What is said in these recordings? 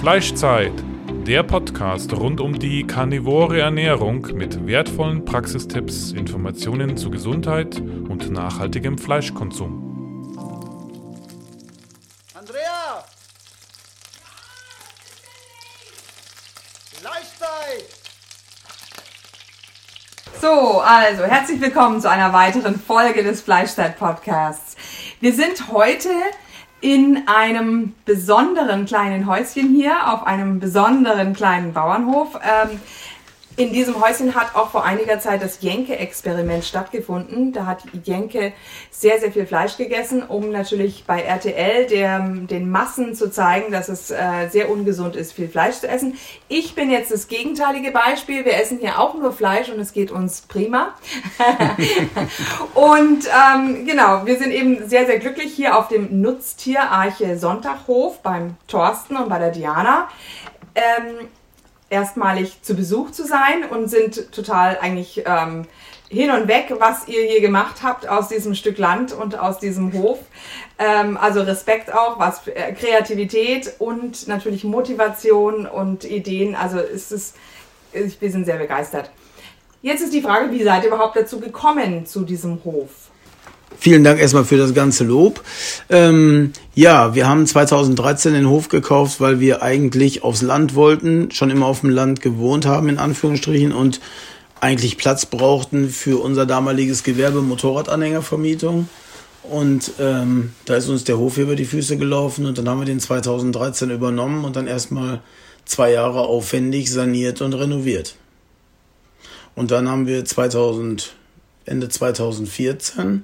Fleischzeit, der Podcast rund um die karnivore Ernährung mit wertvollen Praxistipps, Informationen zu Gesundheit und nachhaltigem Fleischkonsum. Andrea! Fleischzeit! So, also herzlich willkommen zu einer weiteren Folge des Fleischzeit-Podcasts. Wir sind heute in einem besonderen kleinen Häuschen hier auf einem besonderen kleinen Bauernhof. Ähm, in diesem Häuschen hat auch vor einiger Zeit das Jenke-Experiment stattgefunden. Da hat Jenke sehr, sehr viel Fleisch gegessen, um natürlich bei RTL der, den Massen zu zeigen, dass es äh, sehr ungesund ist, viel Fleisch zu essen. Ich bin jetzt das gegenteilige Beispiel. Wir essen hier auch nur Fleisch und es geht uns prima. und ähm, genau, wir sind eben sehr, sehr glücklich hier auf dem Nutztierarche Sonntaghof beim Thorsten und bei der Diana. Ähm, erstmalig zu Besuch zu sein und sind total eigentlich ähm, hin und weg, was ihr hier gemacht habt aus diesem Stück Land und aus diesem Hof. Ähm, also Respekt auch, was äh, Kreativität und natürlich Motivation und Ideen. Also ist es, wir sind sehr begeistert. Jetzt ist die Frage, wie seid ihr überhaupt dazu gekommen zu diesem Hof? Vielen Dank erstmal für das ganze Lob. Ähm, ja, wir haben 2013 den Hof gekauft, weil wir eigentlich aufs Land wollten, schon immer auf dem Land gewohnt haben, in Anführungsstrichen, und eigentlich Platz brauchten für unser damaliges Gewerbe Motorradanhängervermietung. Und ähm, da ist uns der Hof hier über die Füße gelaufen und dann haben wir den 2013 übernommen und dann erstmal zwei Jahre aufwendig saniert und renoviert. Und dann haben wir 2000, Ende 2014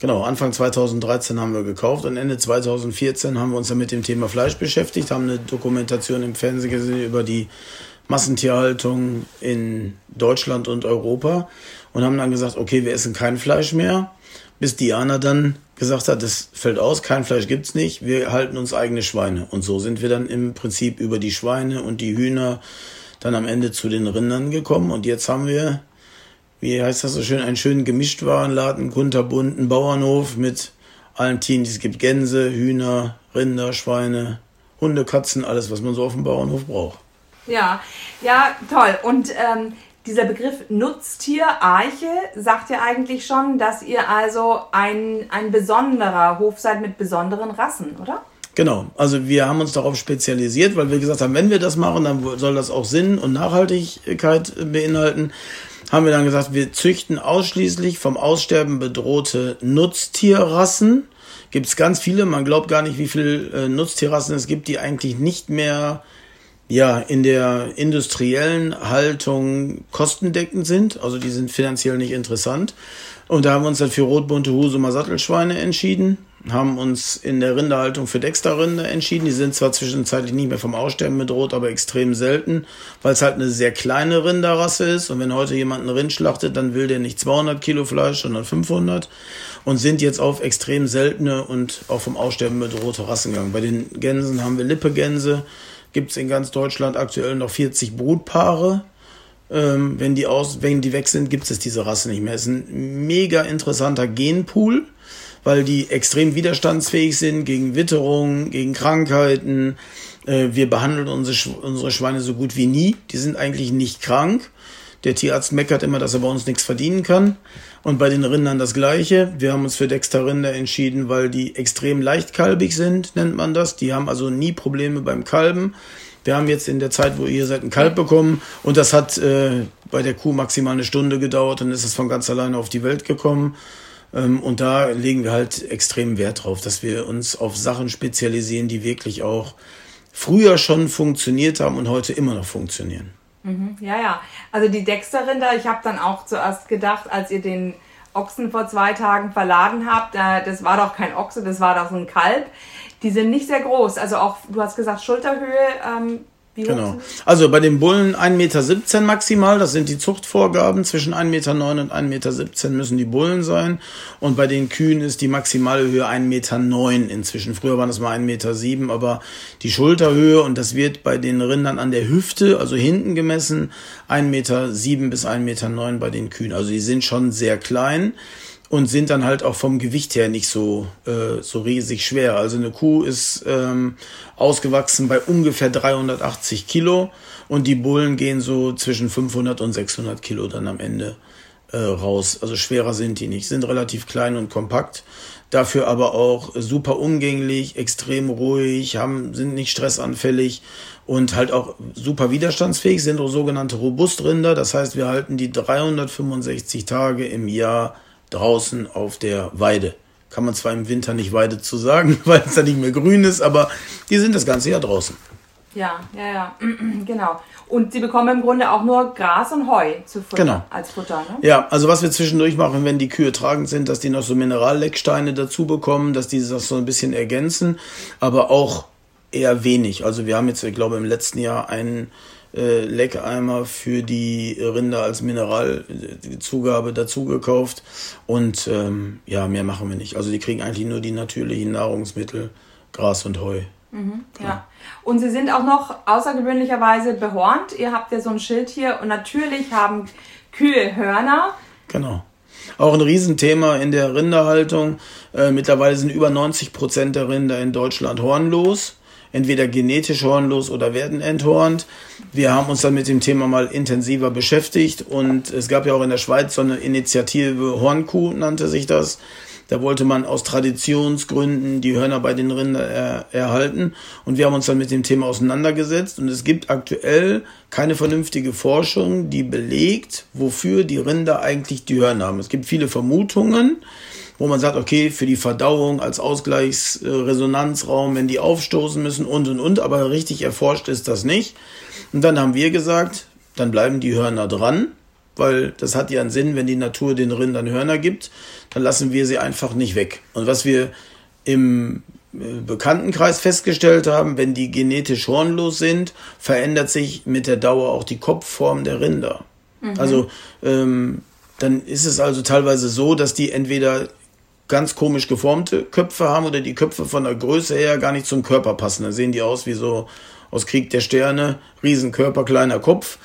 Genau, Anfang 2013 haben wir gekauft und Ende 2014 haben wir uns dann mit dem Thema Fleisch beschäftigt, haben eine Dokumentation im Fernsehen gesehen über die Massentierhaltung in Deutschland und Europa und haben dann gesagt, okay, wir essen kein Fleisch mehr, bis Diana dann gesagt hat, das fällt aus, kein Fleisch gibt's nicht, wir halten uns eigene Schweine. Und so sind wir dann im Prinzip über die Schweine und die Hühner dann am Ende zu den Rindern gekommen und jetzt haben wir wie heißt das so schön, einen schönen Gemischtwarenladen, kunterbunten Bauernhof mit allen Tieren, die es gibt. Gänse, Hühner, Rinder, Schweine, Hunde, Katzen, alles, was man so auf dem Bauernhof braucht. Ja, ja, toll. Und ähm, dieser Begriff Nutztierarche sagt ja eigentlich schon, dass ihr also ein, ein besonderer Hof seid mit besonderen Rassen, oder? Genau, also wir haben uns darauf spezialisiert, weil wir gesagt haben, wenn wir das machen, dann soll das auch Sinn und Nachhaltigkeit beinhalten haben wir dann gesagt, wir züchten ausschließlich vom Aussterben bedrohte Nutztierrassen. Gibt es ganz viele, man glaubt gar nicht, wie viele äh, Nutztierrassen es gibt, die eigentlich nicht mehr ja, in der industriellen Haltung kostendeckend sind. Also die sind finanziell nicht interessant. Und da haben wir uns dann für rotbunte Husumer Sattelschweine entschieden haben uns in der Rinderhaltung für Dexterrinder entschieden. Die sind zwar zwischenzeitlich nicht mehr vom Aussterben bedroht, aber extrem selten, weil es halt eine sehr kleine Rinderrasse ist. Und wenn heute jemand einen Rind schlachtet, dann will der nicht 200 Kilo Fleisch, sondern 500. Und sind jetzt auf extrem seltene und auch vom Aussterben bedrohte Rassen gegangen. Bei den Gänsen haben wir Lippegänse. Gibt es in ganz Deutschland aktuell noch 40 Brutpaare. Ähm, wenn, die aus, wenn die weg sind, gibt es diese Rasse nicht mehr. Es ist ein mega interessanter Genpool weil die extrem widerstandsfähig sind gegen Witterung, gegen Krankheiten. Äh, wir behandeln unsere, Schweine so gut wie nie. Die sind eigentlich nicht krank. Der Tierarzt meckert immer, dass er bei uns nichts verdienen kann. Und bei den Rindern das Gleiche. Wir haben uns für Dexter-Rinder entschieden, weil die extrem leichtkalbig sind, nennt man das. Die haben also nie Probleme beim Kalben. Wir haben jetzt in der Zeit, wo ihr seid, ein Kalb bekommen und das hat äh, bei der Kuh maximal eine Stunde gedauert und ist es von ganz alleine auf die Welt gekommen. Ähm, und da legen wir halt extrem Wert drauf, dass wir uns auf Sachen spezialisieren, die wirklich auch früher schon funktioniert haben und heute immer noch funktionieren. Mhm, ja, ja. Also die Dexter-Rinder, ich habe dann auch zuerst gedacht, als ihr den Ochsen vor zwei Tagen verladen habt, äh, das war doch kein Ochse, das war doch so ein Kalb. Die sind nicht sehr groß. Also auch, du hast gesagt, Schulterhöhe ähm, wie genau. Also bei den Bullen 1,17 Meter maximal, das sind die Zuchtvorgaben. Zwischen 1,9 Meter und 1,17 Meter müssen die Bullen sein. Und bei den Kühen ist die maximale Höhe 1,9 Meter inzwischen. Früher waren es mal 1,7 Meter, aber die Schulterhöhe, und das wird bei den Rindern an der Hüfte, also hinten gemessen, 1,7 Meter bis 1,9 Meter bei den Kühen. Also die sind schon sehr klein. Und sind dann halt auch vom Gewicht her nicht so, äh, so riesig schwer. Also eine Kuh ist ähm, ausgewachsen bei ungefähr 380 Kilo und die Bullen gehen so zwischen 500 und 600 Kilo dann am Ende äh, raus. Also schwerer sind die nicht, sind relativ klein und kompakt. Dafür aber auch super umgänglich, extrem ruhig, haben, sind nicht stressanfällig und halt auch super widerstandsfähig, sind sogenannte Robustrinder. Das heißt, wir halten die 365 Tage im Jahr draußen auf der Weide. Kann man zwar im Winter nicht Weide zu sagen, weil es da nicht mehr grün ist, aber die sind das ganze Jahr draußen. Ja, ja, ja, genau. Und sie bekommen im Grunde auch nur Gras und Heu zu Futter, Genau. als Futter. Ne? Ja, also was wir zwischendurch machen, wenn die Kühe tragend sind, dass die noch so Minerallecksteine dazu bekommen, dass die das so ein bisschen ergänzen, aber auch eher wenig. Also wir haben jetzt, ich glaube, im letzten Jahr einen äh, Leckeimer für die Rinder als Mineralzugabe dazu gekauft und ähm, ja, mehr machen wir nicht. Also die kriegen eigentlich nur die natürlichen Nahrungsmittel, Gras und Heu. Ja. Und sie sind auch noch außergewöhnlicherweise behornt. Ihr habt ja so ein Schild hier und natürlich haben Kühe Hörner. Genau. Auch ein Riesenthema in der Rinderhaltung. Äh, mittlerweile sind über 90 Prozent der Rinder in Deutschland hornlos. Entweder genetisch hornlos oder werden enthornt. Wir haben uns dann mit dem Thema mal intensiver beschäftigt und es gab ja auch in der Schweiz so eine Initiative Hornkuh, nannte sich das. Da wollte man aus Traditionsgründen die Hörner bei den Rindern er, erhalten. Und wir haben uns dann mit dem Thema auseinandergesetzt. Und es gibt aktuell keine vernünftige Forschung, die belegt, wofür die Rinder eigentlich die Hörner haben. Es gibt viele Vermutungen, wo man sagt, okay, für die Verdauung als Ausgleichsresonanzraum, wenn die aufstoßen müssen und und und. Aber richtig erforscht ist das nicht. Und dann haben wir gesagt, dann bleiben die Hörner dran weil das hat ja einen Sinn, wenn die Natur den Rindern Hörner gibt, dann lassen wir sie einfach nicht weg. Und was wir im äh, Bekanntenkreis festgestellt haben, wenn die genetisch hornlos sind, verändert sich mit der Dauer auch die Kopfform der Rinder. Also ähm, dann ist es also teilweise so, dass die entweder ganz komisch geformte Köpfe haben oder die Köpfe von der Größe her gar nicht zum Körper passen. Da sehen die aus wie so aus Krieg der Sterne, Riesenkörper, kleiner Kopf.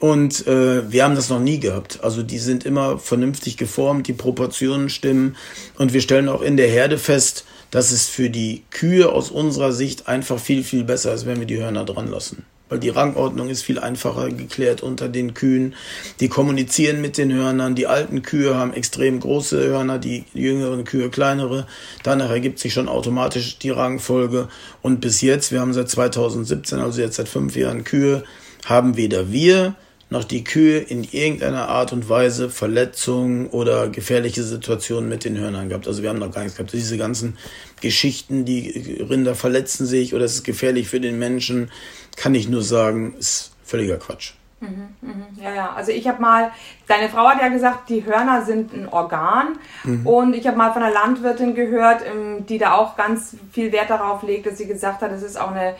Und äh, wir haben das noch nie gehabt. Also die sind immer vernünftig geformt, die Proportionen stimmen. Und wir stellen auch in der Herde fest, dass es für die Kühe aus unserer Sicht einfach viel, viel besser ist, wenn wir die Hörner dran lassen. Weil die Rangordnung ist viel einfacher geklärt unter den Kühen. Die kommunizieren mit den Hörnern. Die alten Kühe haben extrem große Hörner, die jüngeren Kühe kleinere. Danach ergibt sich schon automatisch die Rangfolge. Und bis jetzt, wir haben seit 2017, also jetzt seit fünf Jahren Kühe, haben weder wir noch die Kühe in irgendeiner Art und Weise Verletzungen oder gefährliche Situationen mit den Hörnern gehabt. Also wir haben noch gar nichts gehabt. Diese ganzen Geschichten, die Rinder verletzen sich oder es ist gefährlich für den Menschen, kann ich nur sagen, ist völliger Quatsch. Ja, ja. Also ich habe mal, deine Frau hat ja gesagt, die Hörner sind ein Organ. Und ich habe mal von einer Landwirtin gehört, ähm, die da auch ganz viel Wert darauf legt, dass sie gesagt hat, es ist auch eine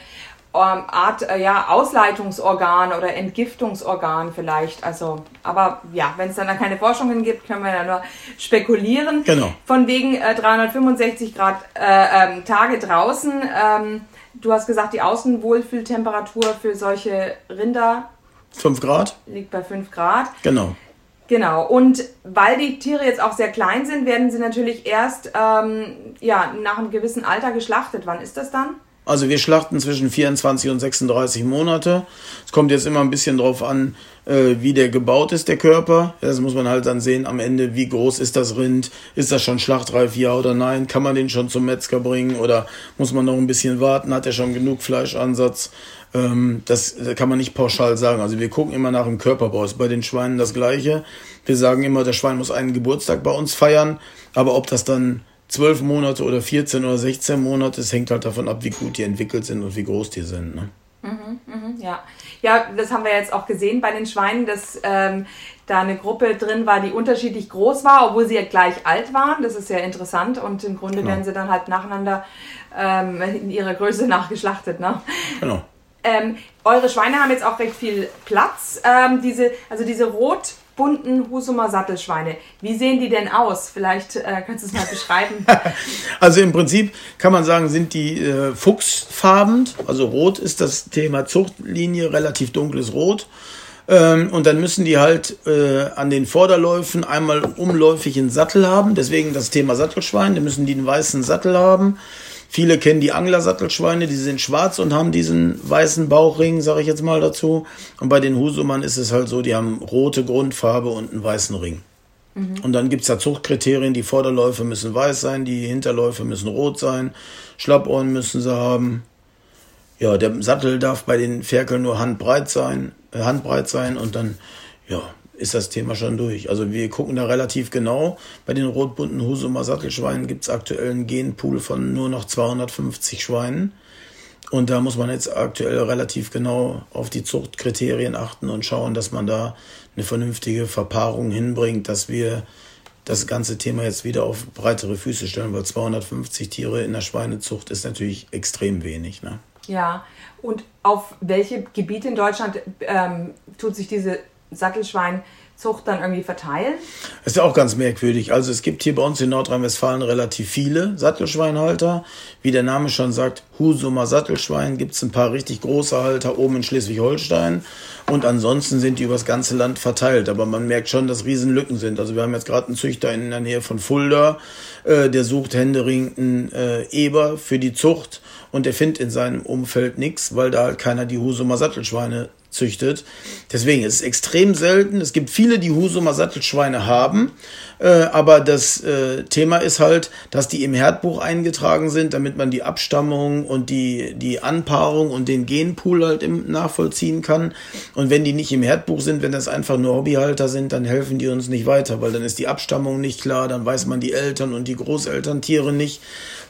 Art äh, ja, Ausleitungsorgan oder Entgiftungsorgan vielleicht. Also, aber ja, wenn es dann da keine Forschungen gibt, können wir ja nur spekulieren. Genau. Von wegen äh, 365 Grad äh, ähm, Tage draußen. Ähm, du hast gesagt, die Außenwohlfühltemperatur für solche Rinder Fünf Grad? liegt bei 5 Grad. Genau. Genau. Und weil die Tiere jetzt auch sehr klein sind, werden sie natürlich erst ähm, ja, nach einem gewissen Alter geschlachtet. Wann ist das dann? Also wir schlachten zwischen 24 und 36 Monate. Es kommt jetzt immer ein bisschen drauf an, äh, wie der gebaut ist, der Körper. Das muss man halt dann sehen am Ende, wie groß ist das Rind, ist das schon schlachtreif, ja oder nein, kann man den schon zum Metzger bringen oder muss man noch ein bisschen warten, hat er schon genug Fleischansatz. Ähm, das kann man nicht pauschal sagen. Also wir gucken immer nach dem Körperbau. Ist bei den Schweinen das gleiche. Wir sagen immer, das Schwein muss einen Geburtstag bei uns feiern, aber ob das dann 12 Monate oder 14 oder 16 Monate, es hängt halt davon ab, wie gut die entwickelt sind und wie groß die sind. Ne? Ja. ja, das haben wir jetzt auch gesehen bei den Schweinen, dass ähm, da eine Gruppe drin war, die unterschiedlich groß war, obwohl sie ja gleich alt waren. Das ist sehr interessant und im Grunde werden sie dann halt nacheinander ähm, in ihrer Größe nachgeschlachtet. Ne? Genau. Ähm, eure Schweine haben jetzt auch recht viel Platz. Ähm, diese, also diese rot-bunten Husumer Sattelschweine. Wie sehen die denn aus? Vielleicht äh, kannst du es mal beschreiben. Also im Prinzip kann man sagen, sind die äh, fuchsfarben. Also rot ist das Thema Zuchtlinie, relativ dunkles Rot. Ähm, und dann müssen die halt äh, an den Vorderläufen einmal umläufig einen Sattel haben. Deswegen das Thema Sattelschwein. Da müssen die einen weißen Sattel haben. Viele kennen die Anglersattelschweine, die sind schwarz und haben diesen weißen Bauchring, sage ich jetzt mal dazu. Und bei den Husumern ist es halt so, die haben rote Grundfarbe und einen weißen Ring. Mhm. Und dann gibt's da Zuchtkriterien, die Vorderläufe müssen weiß sein, die Hinterläufe müssen rot sein, Schlappohren müssen sie haben. Ja, der Sattel darf bei den Ferkeln nur handbreit sein, äh, handbreit sein und dann, ja, ist das Thema schon durch. Also wir gucken da relativ genau. Bei den rotbunten Husumer Sattelschweinen gibt es aktuell einen Genpool von nur noch 250 Schweinen. Und da muss man jetzt aktuell relativ genau auf die Zuchtkriterien achten und schauen, dass man da eine vernünftige Verpaarung hinbringt, dass wir das ganze Thema jetzt wieder auf breitere Füße stellen, weil 250 Tiere in der Schweinezucht ist natürlich extrem wenig. Ne? Ja, und auf welche Gebiete in Deutschland ähm, tut sich diese Sattelschweinzucht dann irgendwie verteilen? Das ist ja auch ganz merkwürdig. Also es gibt hier bei uns in Nordrhein-Westfalen relativ viele Sattelschweinhalter. Wie der Name schon sagt, Husumer Sattelschwein gibt es ein paar richtig große Halter oben in Schleswig-Holstein. Und ansonsten sind die übers ganze Land verteilt. Aber man merkt schon, dass Riesenlücken sind. Also wir haben jetzt gerade einen Züchter in der Nähe von Fulda, äh, der sucht händeringend äh, Eber für die Zucht und der findet in seinem Umfeld nichts, weil da halt keiner die Husumer Sattelschweine züchtet. Deswegen ist es extrem selten. Es gibt viele, die Husumer Sattelschweine haben, äh, aber das äh, Thema ist halt, dass die im Herdbuch eingetragen sind, damit man die Abstammung und die, die Anpaarung und den Genpool halt im nachvollziehen kann. Und wenn die nicht im Herdbuch sind, wenn das einfach nur Hobbyhalter sind, dann helfen die uns nicht weiter, weil dann ist die Abstammung nicht klar, dann weiß man die Eltern und die Großelterntiere nicht.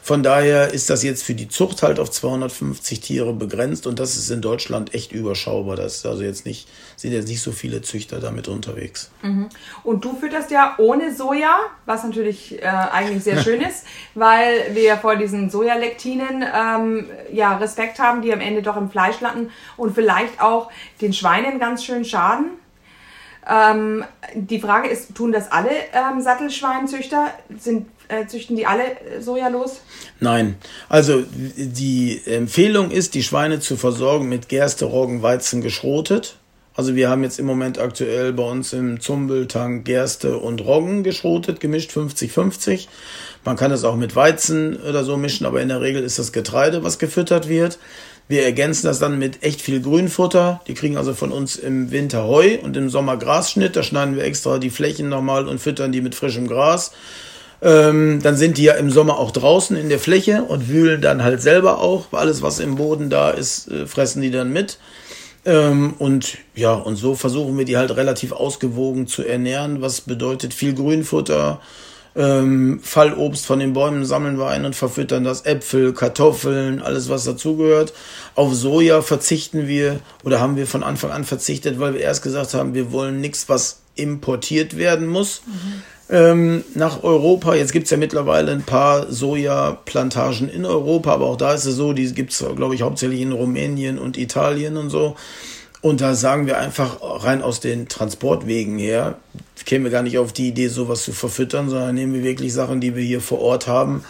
Von daher ist das jetzt für die Zucht halt auf 250 Tiere begrenzt und das ist in Deutschland echt überschaubar. Das ist also jetzt nicht, sind jetzt nicht so viele Züchter damit unterwegs. Mhm. Und du fütterst ja ohne Soja, was natürlich äh, eigentlich sehr schön ist, weil wir vor diesen Sojalektinen ähm, ja Respekt haben, die am Ende doch im Fleisch landen und vielleicht auch den Schweinen ganz schön schaden. Ähm, die Frage ist, tun das alle ähm, Sattelschweinzüchter? Sind äh, züchten die alle äh, Soja los? Nein. Also die Empfehlung ist, die Schweine zu versorgen mit Gerste, Roggen, Weizen geschrotet. Also wir haben jetzt im Moment aktuell bei uns im Zumbeltank Gerste und Roggen geschrotet, gemischt 50-50. Man kann es auch mit Weizen oder so mischen, aber in der Regel ist das Getreide, was gefüttert wird. Wir ergänzen das dann mit echt viel Grünfutter. Die kriegen also von uns im Winter Heu und im Sommer Grasschnitt. Da schneiden wir extra die Flächen nochmal und füttern die mit frischem Gras. Ähm, dann sind die ja im Sommer auch draußen in der Fläche und wühlen dann halt selber auch. Alles, was im Boden da ist, äh, fressen die dann mit. Ähm, und ja, und so versuchen wir die halt relativ ausgewogen zu ernähren, was bedeutet viel Grünfutter, ähm, Fallobst von den Bäumen sammeln wir ein und verfüttern das Äpfel, Kartoffeln, alles was dazugehört. Auf Soja verzichten wir oder haben wir von Anfang an verzichtet, weil wir erst gesagt haben, wir wollen nichts, was importiert werden muss. Mhm ähm, nach Europa. Jetzt gibt's ja mittlerweile ein paar Sojaplantagen in Europa, aber auch da ist es so, die gibt's glaube ich, hauptsächlich in Rumänien und Italien und so. Und da sagen wir einfach rein aus den Transportwegen her, kämen wir gar nicht auf die Idee, sowas zu verfüttern, sondern nehmen wir wirklich Sachen, die wir hier vor Ort haben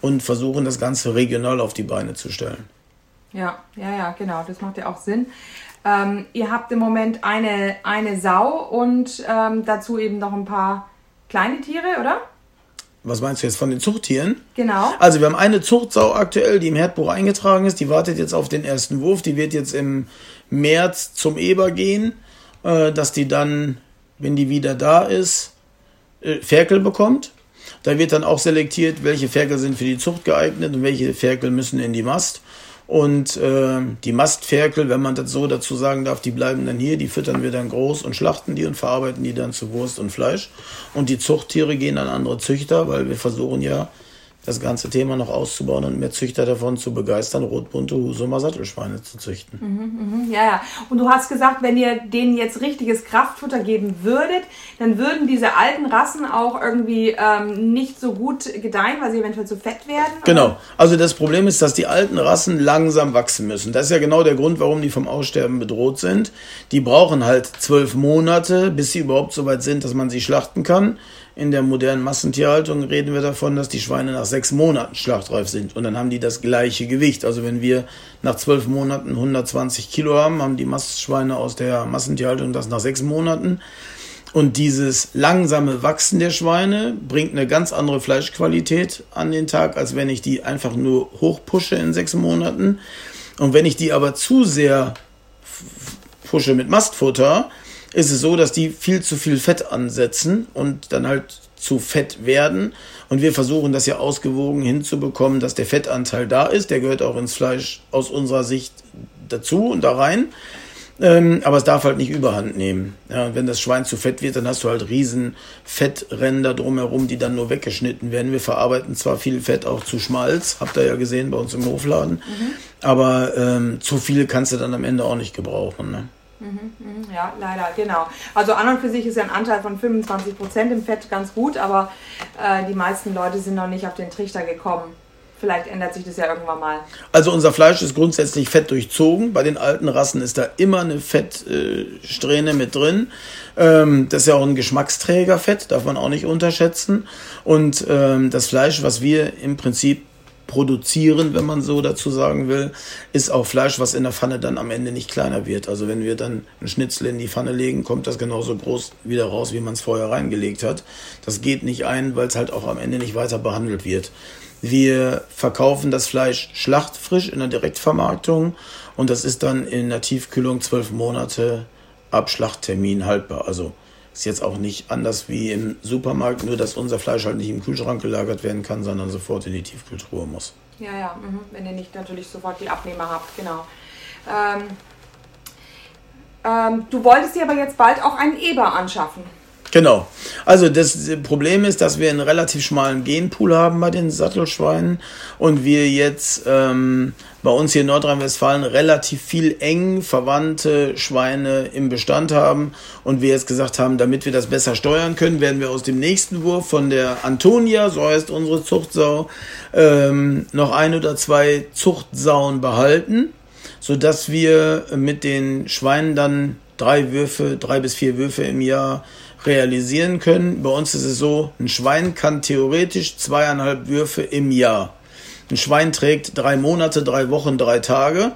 und versuchen das Ganze regional auf die Beine zu stellen. Ja, ja, ja, genau, das macht ja auch Sinn. Ähm, ihr habt im Moment eine, eine Sau und ähm, dazu eben noch ein paar kleine Tiere, oder? Was meinst du jetzt von den Zuchttieren? Genau. Also wir haben eine Zuchtsau aktuell, die im Herdbuch eingetragen ist. Die wartet jetzt auf den ersten Wurf. Die wird jetzt im März zum Eber gehen, äh, dass die dann, wenn die wieder da ist, äh, Ferkel bekommt. Da wird dann auch selektiert, welche Ferkel sind für die Zucht geeignet und welche Ferkel müssen in die Mast. Und äh, die Mastferkel, wenn man das so dazu sagen darf, die bleiben dann hier, die füttern wir dann groß und schlachten die und verarbeiten die dann zu Wurst und Fleisch. Und die Zuchttiere gehen an andere Züchter, weil wir versuchen ja das ganze Thema noch auszubauen und mehr Züchter davon zu begeistern, rotbunte Husumer Sattelschweine zu züchten. Mhm, mh, ja, ja. Und du hast gesagt, wenn ihr denen jetzt richtiges Kraftfutter geben würdet, dann würden diese alten Rassen auch irgendwie ähm, nicht so gut gedeihen, weil sie eventuell zu fett werden? Genau. Also das Problem ist, dass die alten Rassen langsam wachsen müssen. Das ist ja genau der Grund, warum die vom Aussterben bedroht sind. Die brauchen halt zwölf Monate, bis sie überhaupt so weit sind, dass man sie schlachten kann In der modernen Massentierhaltung reden wir davon, dass die Schweine nach sechs Monaten schlachtreif sind. Und dann haben die das gleiche Gewicht. Also wenn wir nach zwölf Monaten 120 Kilo haben, haben die Mastschweine aus der Massentierhaltung das nach sechs Monaten. Und dieses langsame Wachsen der Schweine bringt eine ganz andere Fleischqualität an den Tag, als wenn ich die einfach nur hochpushe in sechs Monaten. Und wenn ich die aber zu sehr pushe mit Mastfutter, ist es so, dass die viel zu viel Fett ansetzen und dann halt zu fett werden. Und wir versuchen das ja ausgewogen hinzubekommen, dass der Fettanteil da ist. Der gehört auch ins Fleisch aus unserer Sicht dazu und da rein. Ähm, aber es darf halt nicht überhand nehmen. Ja, und wenn das Schwein zu fett wird, dann hast du halt riesen Fettränder drumherum, die dann nur weggeschnitten werden. Wir verarbeiten zwar viel Fett auch zu Schmalz, habt ihr ja gesehen bei uns im Hofladen, mhm. aber ähm, zu viel kannst du dann am Ende auch nicht gebrauchen. Ne? Mhm, mhm, ja, leider, genau. Also an und für sich ist ja ein Anteil von 25 Prozent im Fett ganz gut, aber äh, die meisten Leute sind noch nicht auf den Trichter gekommen. Vielleicht ändert sich das ja irgendwann mal. Also unser Fleisch ist grundsätzlich fett durchzogen. Bei den alten Rassen ist da immer eine Fettsträhne mit drin. Ähm, das ist ja auch ein Geschmacksträger Fett, darf man auch nicht unterschätzen. Und ähm, das Fleisch, was wir im Prinzip produzieren, wenn man so dazu sagen will, ist auch Fleisch, was in der Pfanne dann am Ende nicht kleiner wird. Also wenn wir dann einen Schnitzel in die Pfanne legen, kommt das genauso groß wieder raus, wie man es vorher reingelegt hat. Das geht nicht ein, weil es halt auch am Ende nicht weiter behandelt wird. Wir verkaufen das Fleisch schlachtfrisch in der Direktvermarktung und das ist dann in der Tiefkühlung zwölf Monate ab Schlachttermin haltbar. Also ist jetzt auch nicht anders wie im Supermarkt, nur dass unser Fleisch halt nicht im Kühlschrank gelagert werden kann, sondern sofort in die Tiefkühltruhe muss. Ja, ja, mh. wenn ihr nicht natürlich sofort die Abnehmer habt, genau. Ähm, ähm, du wolltest dir aber jetzt bald auch einen Eber anschaffen. Genau. Also das Problem ist, dass wir einen relativ schmalen Genpool haben bei den Sattelschweinen und wir jetzt ähm, bei uns hier in Nordrhein-Westfalen relativ viel eng verwandte Schweine im Bestand haben und wir jetzt gesagt haben, damit wir das besser steuern können, werden wir aus dem nächsten Wurf von der Antonia, so heißt unsere Zuchtsau, ähm, noch ein oder zwei Zuchtsauen behalten, sodass wir mit den Schweinen dann drei Würfe, drei bis vier Würfe im Jahr realisieren können. Bei uns ist es so, ein Schwein kann theoretisch zweieinhalb Würfe im Jahr. Ein Schwein trägt drei Monate, drei Wochen, drei Tage.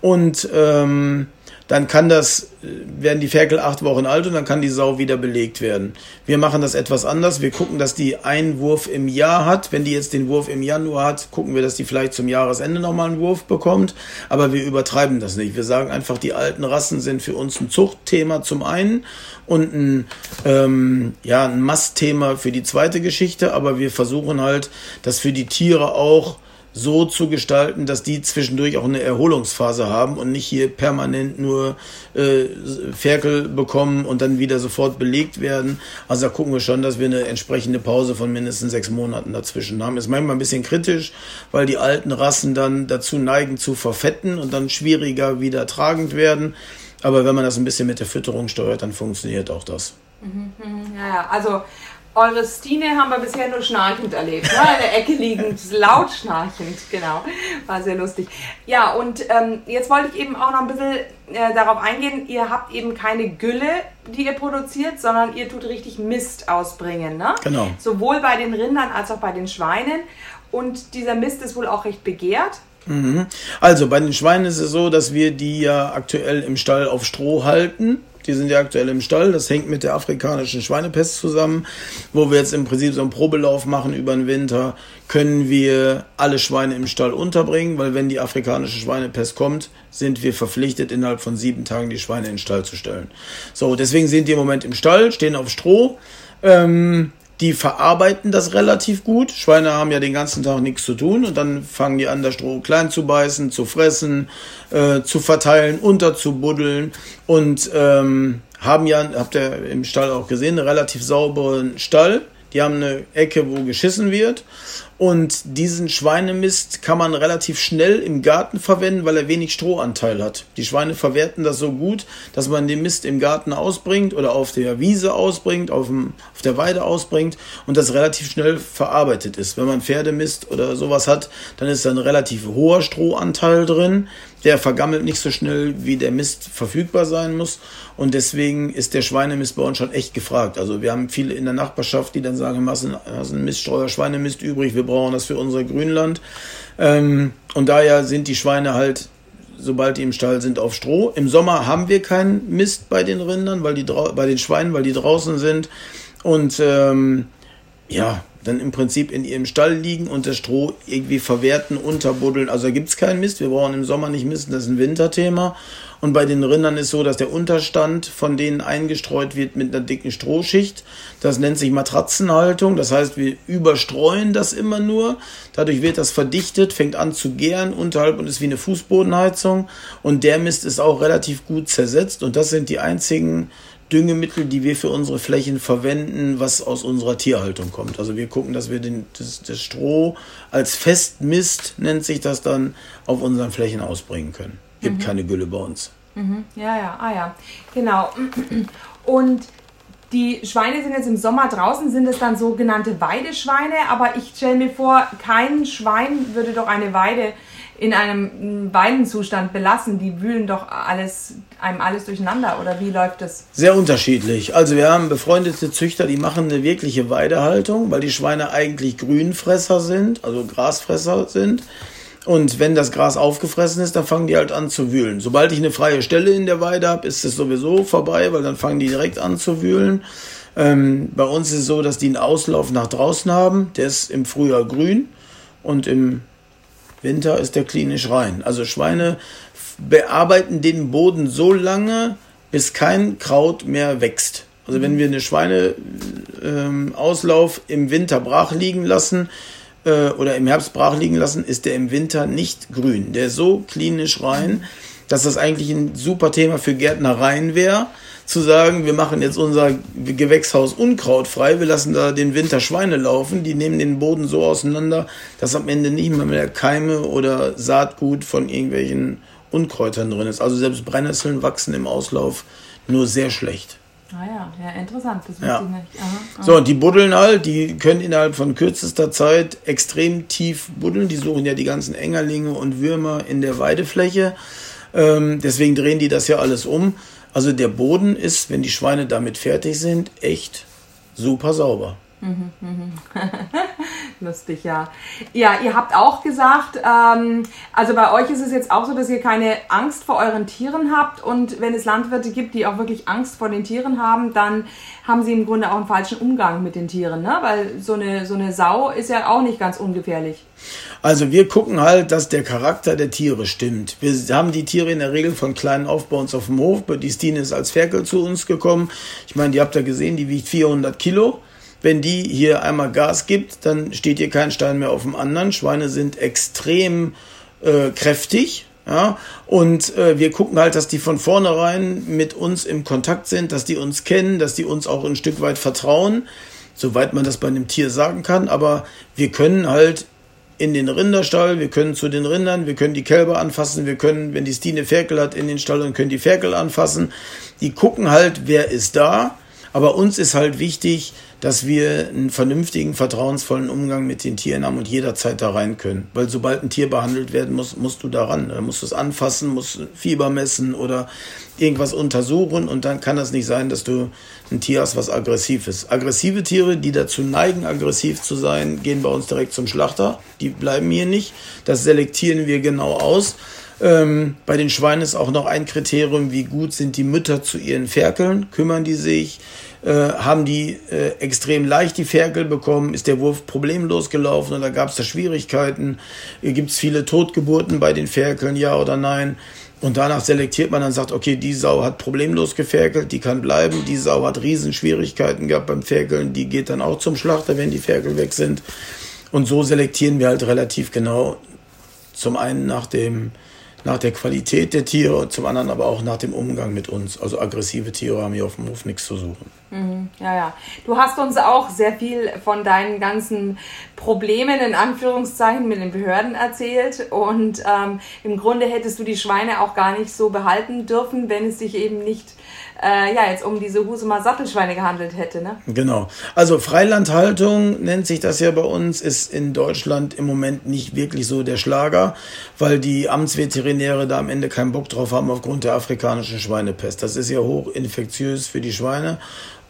Und ähm, dann kann das, äh, werden die Ferkel acht Wochen alt und dann kann die Sau wieder belegt werden. Wir machen das etwas anders. Wir gucken, dass die einen Wurf im Jahr hat. Wenn die jetzt den Wurf im Januar hat, gucken wir, dass die vielleicht zum Jahresende nochmal einen Wurf bekommt. Aber wir übertreiben das nicht. Wir sagen einfach, die alten Rassen sind für uns ein Zuchtthema zum einen und ein, ähm, ja, ein Mastthema für die zweite Geschichte. Aber wir versuchen halt, dass für die Tiere auch so zu gestalten, dass die zwischendurch auch eine Erholungsphase haben und nicht hier permanent nur äh, Ferkel bekommen und dann wieder sofort belegt werden. Also da gucken wir schon, dass wir eine entsprechende Pause von mindestens sechs Monaten dazwischen haben. Ist manchmal ein bisschen kritisch, weil die alten Rassen dann dazu neigen zu verfetten und dann schwieriger wieder tragend werden. Aber wenn man das ein bisschen mit der Fütterung steuert, dann funktioniert auch das. Mhm, mhm. ja, also eure Stine haben wir bisher nur schnarchend erlebt, ne? in der Ecke liegend, laut schnarchend, genau. War sehr lustig. Ja, und ähm, jetzt wollte ich eben auch noch ein bisschen äh, darauf eingehen, ihr habt eben keine Gülle, die ihr produziert, sondern ihr tut richtig Mist ausbringen, ne? Genau. Sowohl bei den Rindern als auch bei den Schweinen. Und dieser Mist ist wohl auch recht begehrt. Mhm. Also bei den Schweinen ist es so, dass wir die ja aktuell im Stall auf Stroh halten. Die sind ja aktuell im Stall. Das hängt mit der afrikanischen Schweinepest zusammen, wo wir jetzt im Prinzip so einen Probelauf machen über den Winter. Können wir alle Schweine im Stall unterbringen, weil wenn die afrikanische Schweinepest kommt, sind wir verpflichtet, innerhalb von sieben Tagen die Schweine in den Stall zu stellen. So, deswegen sind die im Moment im Stall, stehen auf Stroh. Ähm, die verarbeiten das relativ gut. Schweine haben ja den ganzen Tag nichts zu tun und dann fangen die an, das Stroh klein zu beißen, zu fressen, äh, zu verteilen, unterzubuddeln und ähm, haben ja, habt ihr im Stall auch gesehen, einen relativ sauberen Stall. Die haben eine Ecke, wo geschissen wird und diesen Schweinemist kann man relativ schnell im Garten verwenden, weil er wenig Strohanteil hat. Die Schweine verwerten das so gut, dass man den Mist im Garten ausbringt oder auf der Wiese ausbringt, auf, dem, auf der Weide ausbringt und das relativ schnell verarbeitet ist. Wenn man Pferdemist oder sowas hat, dann ist da ein relativ hoher Strohanteil drin. der vergammelt nicht so schnell, wie der Mist verfügbar sein muss. Und deswegen ist der Schweinemist bei uns schon echt gefragt. Also wir haben viele in der Nachbarschaft, die dann sagen, hast einen Miststreuer Schweinemist übrig, wir brauchen das für unser Grünland. Ähm, und daher sind die Schweine halt sobald die im Stall sind, auf Stroh. Im Sommer haben wir keinen Mist bei den Rindern, weil die bei den Schweinen, weil die draußen sind und ähm, ja, dann im Prinzip in ihrem Stall liegen und das Stroh irgendwie verwerten, unterbuddeln. Also da gibt es keinen Mist. Wir brauchen im Sommer nicht misten, das ist ein Winterthema. Und bei den Rindern ist so, dass der Unterstand von denen eingestreut wird mit einer dicken Strohschicht. Das nennt sich Matratzenhaltung. Das heißt, wir überstreuen das immer nur. Dadurch wird das verdichtet, fängt an zu gären unterhalb und ist wie eine Fußbodenheizung. Und der Mist ist auch relativ gut zersetzt. Und das sind die einzigen Düngemittel, die wir für unsere Flächen verwenden, was aus unserer Tierhaltung kommt. Also wir gucken, dass wir den, das, das Stroh als Festmist, nennt sich das dann, auf unseren Flächen ausbringen können. Gibt mhm. keine Gülle bei uns. Mhm. Ja, ja, ah ja, genau. Und die Schweine sind jetzt im Sommer draußen, sind es dann sogenannte Weideschweine, aber ich stelle mir vor, kein Schwein würde doch eine Weide in einem Weidenzustand belassen. Die wühlen doch alles, einem alles durcheinander oder wie läuft das? Sehr unterschiedlich. Also wir haben befreundete Züchter, die machen eine wirkliche Weidehaltung, weil die Schweine eigentlich Grünfresser sind, also Grasfresser sind. Und wenn das Gras aufgefressen ist, dann fangen die halt an zu wühlen. Sobald ich eine freie Stelle in der Weide habe, ist es sowieso vorbei, weil dann fangen die direkt an zu wühlen. Ähm, bei uns ist es so, dass die einen Auslauf nach draußen haben. Der ist im Frühjahr grün und im Winter ist der klinisch rein. Also Schweine bearbeiten den Boden so lange, bis kein Kraut mehr wächst. Also wenn wir eine Schweineauslauf ähm, im Winter brach liegen lassen äh, oder im Herbst brach liegen lassen, ist der im Winter nicht grün. Der ist so klinisch rein, dass das eigentlich ein super Thema für Gärtnereien wäre zu sagen, wir machen jetzt unser Gewächshaus unkrautfrei, wir lassen da den Winter Schweine laufen, die nehmen den Boden so auseinander, dass am Ende nicht mehr, mehr Keime oder Saatgut von irgendwelchen Unkräutern drin ist. Also selbst Brennnesseln wachsen im Auslauf nur sehr schlecht. Ah ja, ja, interessant. Das ja. ich nicht. Aha, aha. So, die buddeln halt, die können innerhalb von kürzester Zeit extrem tief buddeln. Die suchen ja die ganzen Engerlinge und Würmer in der Weidefläche. Ähm, deswegen drehen die das ja alles um. Also der Boden ist, wenn die Schweine damit fertig sind, echt super sauber. Mhm, mhm. Lustig, ja. Ja, ihr habt auch gesagt, ähm, also bei euch ist es jetzt auch so, dass ihr keine Angst vor euren Tieren habt und wenn es Landwirte gibt, die auch wirklich Angst vor den Tieren haben, dann haben sie im Grunde auch einen falschen Umgang mit den Tieren, ne? Weil so eine, so eine Sau ist ja auch nicht ganz ungefährlich. Also wir gucken halt, dass der Charakter der Tiere stimmt. Wir haben die Tiere in der Regel von kleinen auf bei uns auf dem Hof. Die Stine ist als Ferkel zu uns gekommen. Ich meine, ihr habt ja gesehen, die wiegt 400 Kilo. Wenn die hier einmal Gas gibt, dann steht hier kein Stein mehr auf dem anderen. Schweine sind extrem äh, kräftig. Ja, und äh, wir gucken halt, dass die von vornherein mit uns im Kontakt sind, dass die uns kennen, dass die uns auch ein Stück weit vertrauen, soweit man das bei einem Tier sagen kann. Aber wir können halt in den Rinderstall, wir können zu den Rindern, wir können die Kälber anfassen, wir können, wenn die Stine Ferkel hat, in den Stall und können die Ferkel anfassen. Die gucken halt, wer ist da. Aber uns ist halt wichtig, dass wir einen vernünftigen, vertrauensvollen Umgang mit den Tieren haben und jederzeit da rein können. Weil sobald ein Tier behandelt werden muss, musst du. Da musst du es anfassen, musst Fieber messen oder irgendwas untersuchen und dann kann das nicht sein, dass du ein Tier hast, was aggressiv ist. Aggressive Tiere, die dazu neigen, aggressiv zu sein, gehen bei uns direkt zum Schlachter. Die bleiben hier nicht. Das selektieren wir genau aus. Ähm, bei den Schweinen ist auch noch ein Kriterium, wie gut sind die Mütter zu ihren Ferkeln, kümmern die sich, äh, haben die äh, extrem leicht die Ferkel bekommen, ist der Wurf problemlos gelaufen oder gab es da Schwierigkeiten, gibt es viele Totgeburten bei den Ferkeln, ja oder nein. Und danach selektiert man dann sagt, okay, die Sau hat problemlos geferkelt, die kann bleiben, die Sau hat Riesenschwierigkeiten gehabt beim Ferkeln, die geht dann auch zum Schlachter, wenn die Ferkel weg sind. Und so selektieren wir halt relativ genau zum einen nach dem nach der Qualität der Tiere zum anderen aber auch nach dem Umgang mit uns. Also aggressive Tiere haben hier auf dem Hof nichts zu suchen. Mhm, ja, ja. Du hast uns auch sehr viel von deinen ganzen Problemen in Anführungszeichen mit den Behörden erzählt und ähm, im Grunde hättest du die Schweine auch gar nicht so behalten dürfen, wenn es sich eben nicht äh, ja jetzt um diese Husumer Sattelschweine gehandelt hätte. Ne? Genau. Also Freilandhaltung nennt sich das ja bei uns, ist in Deutschland im Moment nicht wirklich so der Schlager, weil die Amtsveterinäre da am Ende keinen Bock drauf haben aufgrund der afrikanischen Schweinepest. Das ist ja hochinfektiös für die Schweine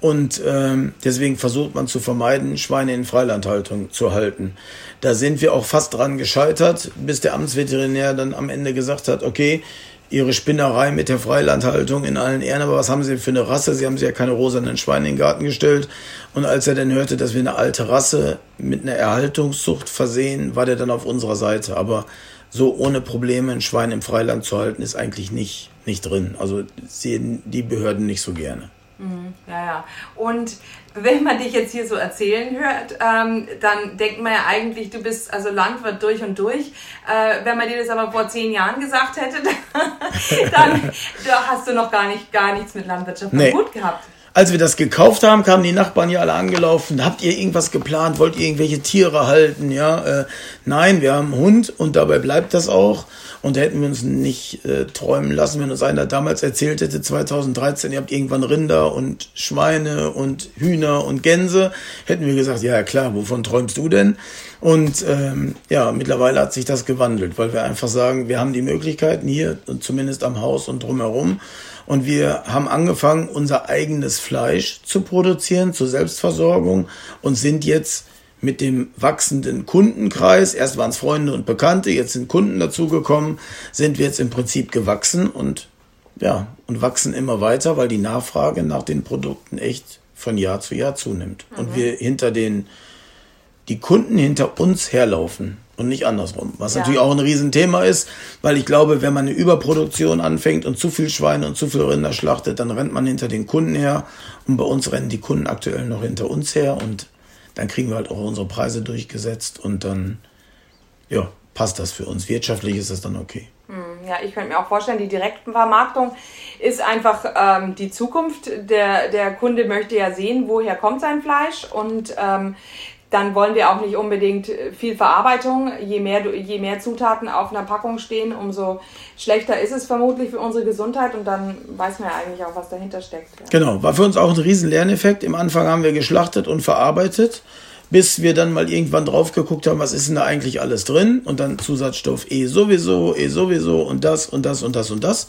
und ähm, deswegen versucht man zu vermeiden, Schweine in Freilandhaltung zu halten. Da sind wir auch fast dran gescheitert, bis der Amtsveterinär dann am Ende gesagt hat, okay, Ihre Spinnerei mit der Freilandhaltung in allen Ehren, aber was haben Sie für eine Rasse? Sie haben sich ja keine rosanen Schweine in den Garten gestellt. Und als er dann hörte, dass wir eine alte Rasse mit einer Erhaltungszucht versehen, war der dann auf unserer Seite. Aber so ohne Probleme ein Schwein im Freiland zu halten, ist eigentlich nicht, nicht drin. Also sehen die Behörden nicht so gerne. Mhm, ja, ja. Und wenn man dich jetzt hier so erzählen hört, ähm, dann denkt man ja eigentlich, du bist also Landwirt durch und durch. Äh, wenn man dir das aber vor zehn Jahren gesagt hätte, dann, hast du noch gar nicht gar nichts mit Landwirtschaft nee. gut gehabt. Als wir das gekauft haben, kamen die Nachbarn ja alle angelaufen. Habt ihr irgendwas geplant? Wollt ihr irgendwelche Tiere halten? Ja, äh, nein, wir haben einen Hund und dabei bleibt das auch. Und hätten wir uns nicht äh, träumen lassen, wenn uns einer damals erzählt hätte, 2013, ihr habt irgendwann Rinder und Schweine und Hühner und Gänse, hätten wir gesagt, ja klar, wovon träumst du denn? Und ähm, ja, mittlerweile hat sich das gewandelt, weil wir einfach sagen, wir haben die Möglichkeiten hier, zumindest am Haus und drumherum. Und wir haben angefangen, unser eigenes Fleisch zu produzieren zur Selbstversorgung und sind jetzt mit dem wachsenden Kundenkreis, erst waren es Freunde und Bekannte, jetzt sind Kunden dazugekommen, sind wir jetzt im Prinzip gewachsen und ja, und wachsen immer weiter, weil die Nachfrage nach den Produkten echt von Jahr zu Jahr zunimmt. Mhm. Und wir hinter den, die Kunden hinter uns herlaufen und nicht andersrum. Was ja. natürlich auch ein Riesenthema ist, weil ich glaube, wenn man eine Überproduktion anfängt und zu viel Schweine und zu viel Rinder schlachtet, dann rennt man hinter den Kunden her. Und bei uns rennen die Kunden aktuell noch hinter uns her und dann kriegen wir halt auch unsere Preise durchgesetzt und dann, ja, passt das für uns. Wirtschaftlich ist das dann okay. Hm, ja, ich könnte mir auch vorstellen, die Direktvermarktung ist einfach ähm, die Zukunft. Der, der Kunde möchte ja sehen, woher kommt sein Fleisch und ähm, dann wollen wir auch nicht unbedingt viel Verarbeitung. Je mehr, je mehr Zutaten auf einer Packung stehen, umso schlechter ist es vermutlich für unsere Gesundheit und dann weiß man ja eigentlich auch, was dahinter steckt. Ja. Genau, war für uns auch ein riesen Lerneffekt. Im Anfang haben wir geschlachtet und verarbeitet, bis wir dann mal irgendwann drauf geguckt haben, was ist denn da eigentlich alles drin und dann Zusatzstoff E sowieso, E sowieso und das und das und das und das.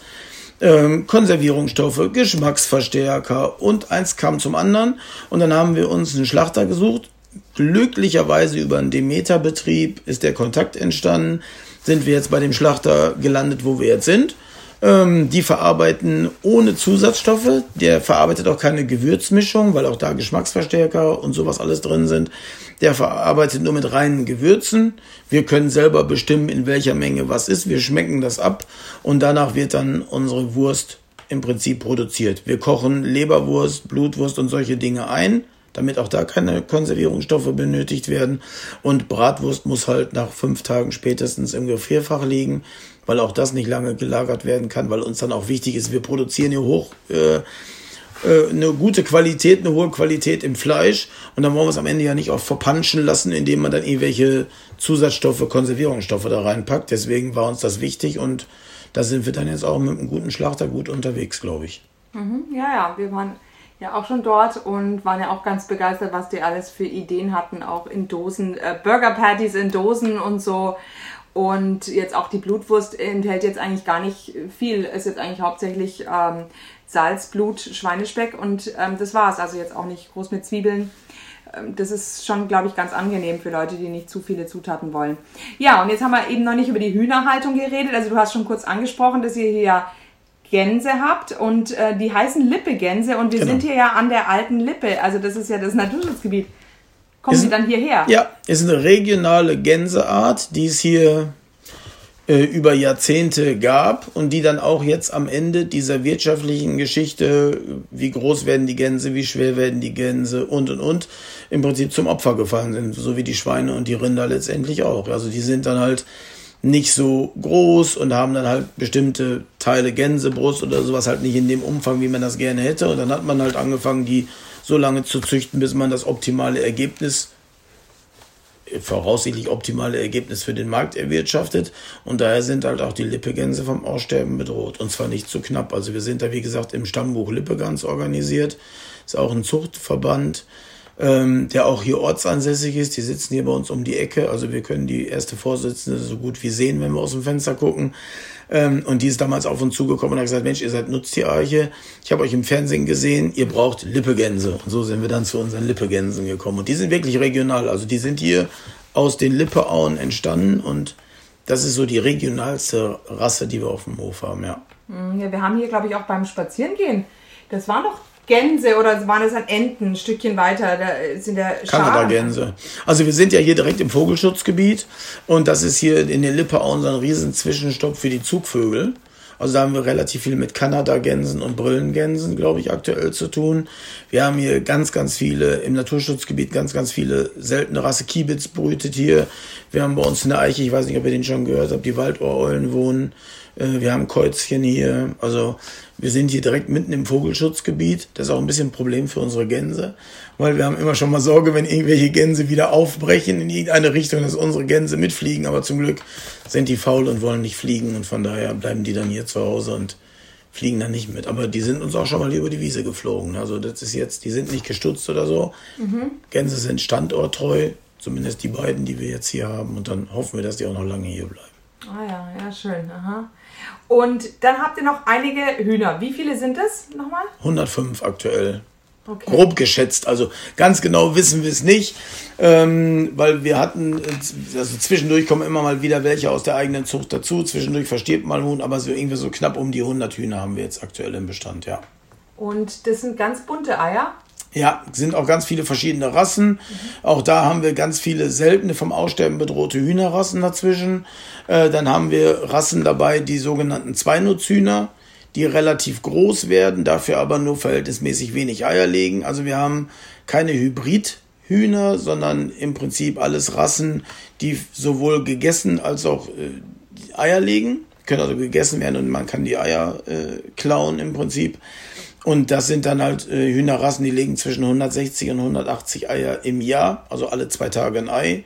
Ähm, Konservierungsstoffe, Geschmacksverstärker und eins kam zum anderen und dann haben wir uns einen Schlachter gesucht, glücklicherweise über einen Demeter-Betrieb ist der Kontakt entstanden. Sind wir jetzt bei dem Schlachter gelandet, wo wir jetzt sind. Ähm, die verarbeiten ohne Zusatzstoffe. Der verarbeitet auch keine Gewürzmischung, weil auch da Geschmacksverstärker und sowas alles drin sind. Der verarbeitet nur mit reinen Gewürzen. Wir können selber bestimmen, in welcher Menge was ist. Wir schmecken das ab und danach wird dann unsere Wurst im Prinzip produziert. Wir kochen Leberwurst, Blutwurst und solche Dinge ein damit auch da keine Konservierungsstoffe benötigt werden. Und Bratwurst muss halt nach fünf Tagen spätestens im Gefrierfach liegen, weil auch das nicht lange gelagert werden kann, weil uns dann auch wichtig ist, wir produzieren hier hoch äh, äh, eine gute Qualität, eine hohe Qualität im Fleisch und dann wollen wir es am Ende ja nicht auch verpanschen lassen, indem man dann irgendwelche Zusatzstoffe, Konservierungsstoffe da reinpackt. Deswegen war uns das wichtig und da sind wir dann jetzt auch mit einem guten Schlachter gut unterwegs, glaube ich. Mhm, ja, ja, wir waren ja auch schon dort und waren ja auch ganz begeistert, was die alles für Ideen hatten, auch in Dosen, äh, Burger Patties in Dosen und so. Und jetzt auch die Blutwurst enthält jetzt eigentlich gar nicht viel. Ist jetzt eigentlich hauptsächlich ähm, Salz, Blut, Schweinespeck und ähm, das war's. Also jetzt auch nicht groß mit Zwiebeln. Ähm, das ist schon, glaube ich, ganz angenehm für Leute, die nicht zu viele Zutaten wollen. Ja, und jetzt haben wir eben noch nicht über die Hühnerhaltung geredet. Also du hast schon kurz angesprochen, dass ihr hier Gänse habt und äh, die heißen Lippe-Gänse und wir genau. sind hier ja an der alten Lippe, also das ist ja das Naturschutzgebiet. Kommen ist, Sie dann hierher? Ja, ist eine regionale Gänseart, die es hier äh, über Jahrzehnte gab und die dann auch jetzt am Ende dieser wirtschaftlichen Geschichte, wie groß werden die Gänse, wie schwer werden die Gänse und und und, im Prinzip zum Opfer gefallen sind, so wie die Schweine und die Rinder letztendlich auch. Also die sind dann halt nicht so groß und haben dann halt bestimmte Teile Gänsebrust oder sowas halt nicht in dem Umfang, wie man das gerne hätte. Und dann hat man halt angefangen, die so lange zu züchten, bis man das optimale Ergebnis voraussichtlich optimale Ergebnis für den Markt erwirtschaftet. Und daher sind halt auch die Lippegänse vom Aussterben bedroht. Und zwar nicht zu knapp. Also wir sind da, wie gesagt, im Stammbuch Lippegans organisiert. Ist auch ein Zuchtverband ähm, der auch hier ortsansässig ist. Die sitzen hier bei uns um die Ecke. Also wir können die erste Vorsitzende so gut wie sehen, wenn wir aus dem Fenster gucken. Ähm, und die ist damals auf uns zugekommen und hat gesagt, Mensch, ihr seid Nutztierarche. Ich habe euch im Fernsehen gesehen, ihr braucht Lippegänse. Und so sind wir dann zu unseren Lippegänsen gekommen. Und die sind wirklich regional. Also die sind hier aus den Lippeauen entstanden und das ist so die regionalste Rasse, die wir auf dem Hof haben, ja. Hm, ja wir haben hier, glaube ich, auch beim Spazierengehen, das waren doch Gänse oder waren das halt Enten ein Stückchen weiter? Da sind ja Kanada-Gänse. Also wir sind ja hier direkt im Vogelschutzgebiet und das ist hier in den Lippeauen so ein riesen Zwischenstopp für die Zugvögel. Also da haben wir relativ viel mit Kanada-Gänsen und Brillengänsen, glaube ich, aktuell zu tun. Wir haben hier ganz, ganz viele, im Naturschutzgebiet ganz, ganz viele seltene Rasse Kiebitz brütet hier. Wir haben bei uns in der Eiche, ich weiß nicht, ob ihr den schon gehört habt, die Waldohreulen wohnen. Äh, wir haben Käuzchen hier. Also wir sind hier direkt mitten im Vogelschutzgebiet. Das ist auch ein bisschen ein Problem für unsere Gänse, weil wir haben immer schon mal Sorge, wenn irgendwelche Gänse wieder aufbrechen in irgendeine Richtung, dass unsere Gänse mitfliegen. Aber zum Glück sind die faul und wollen nicht fliegen und von daher bleiben die dann hier zu Hause und fliegen dann nicht mit. Aber die sind uns auch schon mal hier über die Wiese geflogen. Also das ist jetzt, die sind nicht gestutzt oder so. Mhm. Gänse sind standorttreu, zumindest die beiden, die wir jetzt hier haben. Und dann hoffen wir, dass die auch noch lange hier bleiben. Ah ja, ja, schön. Aha. Und dann habt ihr noch einige Hühner. Wie viele sind es nochmal? 105 aktuell. Okay. Grob geschätzt, also ganz genau wissen wir es nicht, ähm, weil wir hatten, also zwischendurch kommen immer mal wieder welche aus der eigenen Zucht dazu, zwischendurch verstirbt mal ein Huhn, aber so irgendwie so knapp um die 100 Hühner haben wir jetzt aktuell im Bestand, ja. Und das sind ganz bunte Eier? Ja, sind auch ganz viele verschiedene Rassen. Mhm. Auch da haben wir ganz viele seltene vom Aussterben bedrohte Hühnerrassen dazwischen. Äh, dann haben wir Rassen dabei, die sogenannten Zweinutzhühner, die relativ groß werden, dafür aber nur verhältnismäßig wenig Eier legen. Also wir haben keine Hybridhühner, sondern im Prinzip alles Rassen, die sowohl gegessen als auch äh, Eier legen. Können also gegessen werden und man kann die Eier äh, klauen im Prinzip. Und das sind dann halt äh, Hühnerrassen, die legen zwischen 160 und 180 Eier im Jahr, also alle zwei Tage ein Ei.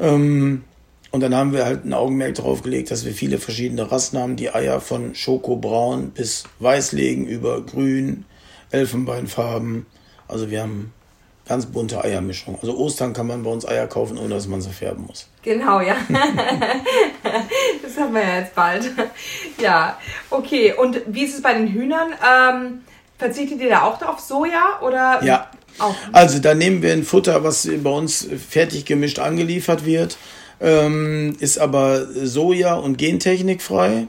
Ähm, und dann haben wir halt ein Augenmerk darauf gelegt, dass wir viele verschiedene Rassen haben, die Eier von Schokobraun bis Weiß legen, über Grün, Elfenbeinfarben. Also wir haben ganz bunte Eiermischung. Also Ostern kann man bei uns Eier kaufen, ohne dass man sie färben muss. Genau, ja. das haben wir ja jetzt bald. Ja, okay. Und wie ist es bei den Hühnern? Ähm, verzichtet ihr da auch drauf Soja oder? Ja. Auch? Also da nehmen wir ein Futter, was bei uns fertig gemischt angeliefert wird ähm, ist aber Soja- und Gentechnik frei.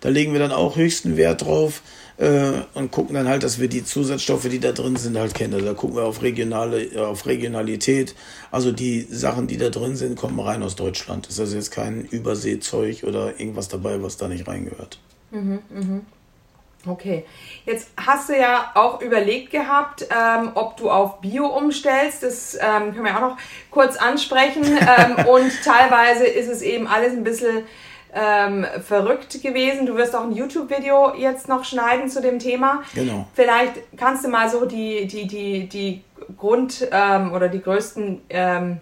Da legen wir dann auch höchsten Wert drauf äh, und gucken dann halt, dass wir die Zusatzstoffe, die da drin sind, halt kennen. Also da gucken wir auf regionale, auf Regionalität. Also die Sachen, die da drin sind, kommen rein aus Deutschland. Ist also jetzt kein Überseezeug oder irgendwas dabei, was da nicht reingehört. Mhm, mh. Okay, jetzt hast du ja auch überlegt gehabt, ähm, ob du auf Bio umstellst. Das ähm, können wir auch noch kurz ansprechen. ähm, und teilweise ist es eben alles ein bisschen ähm, verrückt gewesen. Du wirst auch ein YouTube-Video jetzt noch schneiden zu dem Thema. Genau. Vielleicht kannst du mal so die, die, die, die Grund- ähm, oder die größten ähm,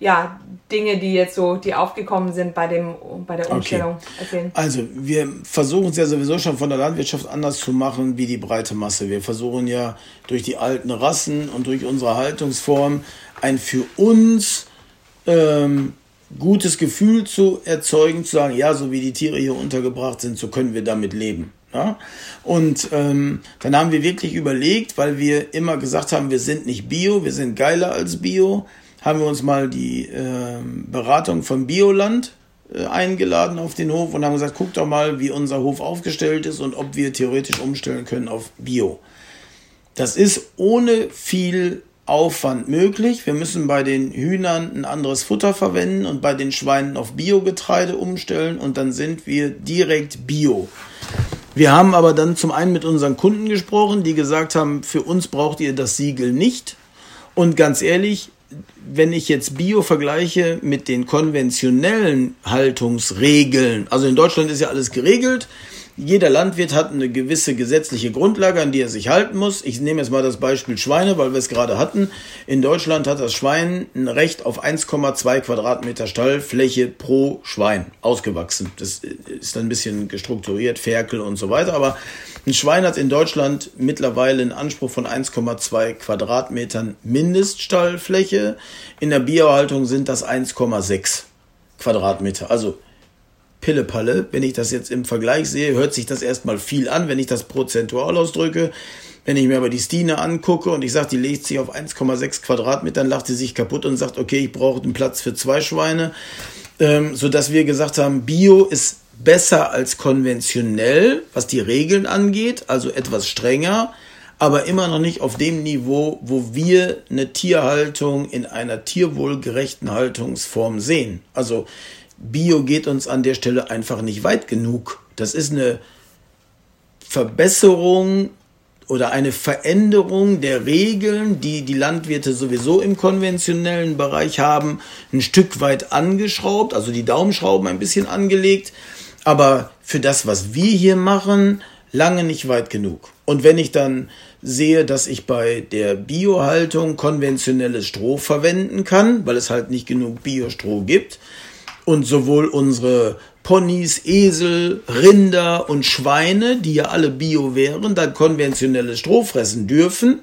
ja, Dinge, die jetzt so, die aufgekommen sind bei dem, bei der Umstellung okay. erzählen? Also, wir versuchen es ja sowieso schon von der Landwirtschaft anders zu machen wie die breite Masse. Wir versuchen ja durch die alten Rassen und durch unsere Haltungsform ein für uns ähm, gutes Gefühl zu erzeugen, zu sagen, ja, so wie die Tiere hier untergebracht sind, so können wir damit leben. Ja? Und ähm, dann haben wir wirklich überlegt, weil wir immer gesagt haben, wir sind nicht Bio, wir sind geiler als Bio, haben wir uns mal die äh, Beratung von Bioland äh, eingeladen auf den Hof und haben gesagt, guck doch mal, wie unser Hof aufgestellt ist und ob wir theoretisch umstellen können auf Bio. Das ist ohne viel Aufwand möglich. Wir müssen bei den Hühnern ein anderes Futter verwenden und bei den Schweinen auf Biogetreide umstellen und dann sind wir direkt Bio. Wir haben aber dann zum einen mit unseren Kunden gesprochen, die gesagt haben, für uns braucht ihr das Siegel nicht. Und ganz ehrlich, wenn ich jetzt Bio vergleiche mit den konventionellen Haltungsregeln, also in Deutschland ist ja alles geregelt, jeder Landwirt hat eine gewisse gesetzliche Grundlage, an die er sich halten muss. Ich nehme jetzt mal das Beispiel Schweine, weil wir es gerade hatten. In Deutschland hat das Schwein ein Recht auf 1,2 Quadratmeter Stallfläche pro Schwein ausgewachsen. Das ist ein bisschen gestrukturiert, Ferkel und so weiter. Aber ein Schwein hat in Deutschland mittlerweile einen Anspruch von 1,2 Quadratmetern Mindeststallfläche. In der Biohaltung sind das 1,6 Quadratmeter. Also Pillepalle. Wenn ich das jetzt im Vergleich sehe, hört sich das erstmal viel an, wenn ich das prozentual ausdrücke. Wenn ich mir aber die Stine angucke und ich sage, die legt sich auf 1,6 Quadratmeter, dann lacht sie sich kaputt und sagt, okay, ich brauche einen Platz für zwei Schweine. Ähm, sodass wir gesagt haben, Bio ist besser als konventionell, was die Regeln angeht, also etwas strenger, aber immer noch nicht auf dem Niveau, wo wir eine Tierhaltung in einer tierwohlgerechten Haltungsform sehen. Also Bio geht uns an der Stelle einfach nicht weit genug. Das ist eine Verbesserung oder eine Veränderung der Regeln, die die Landwirte sowieso im konventionellen Bereich haben, ein Stück weit angeschraubt, also die Daumenschrauben ein bisschen angelegt, aber für das, was wir hier machen, lange nicht weit genug. Und wenn ich dann sehe, dass ich bei der Biohaltung konventionelles Stroh verwenden kann, weil es halt nicht genug Biostroh gibt, und sowohl unsere Ponys, Esel, Rinder und Schweine, die ja alle Bio wären, dann konventionelles Stroh fressen dürfen,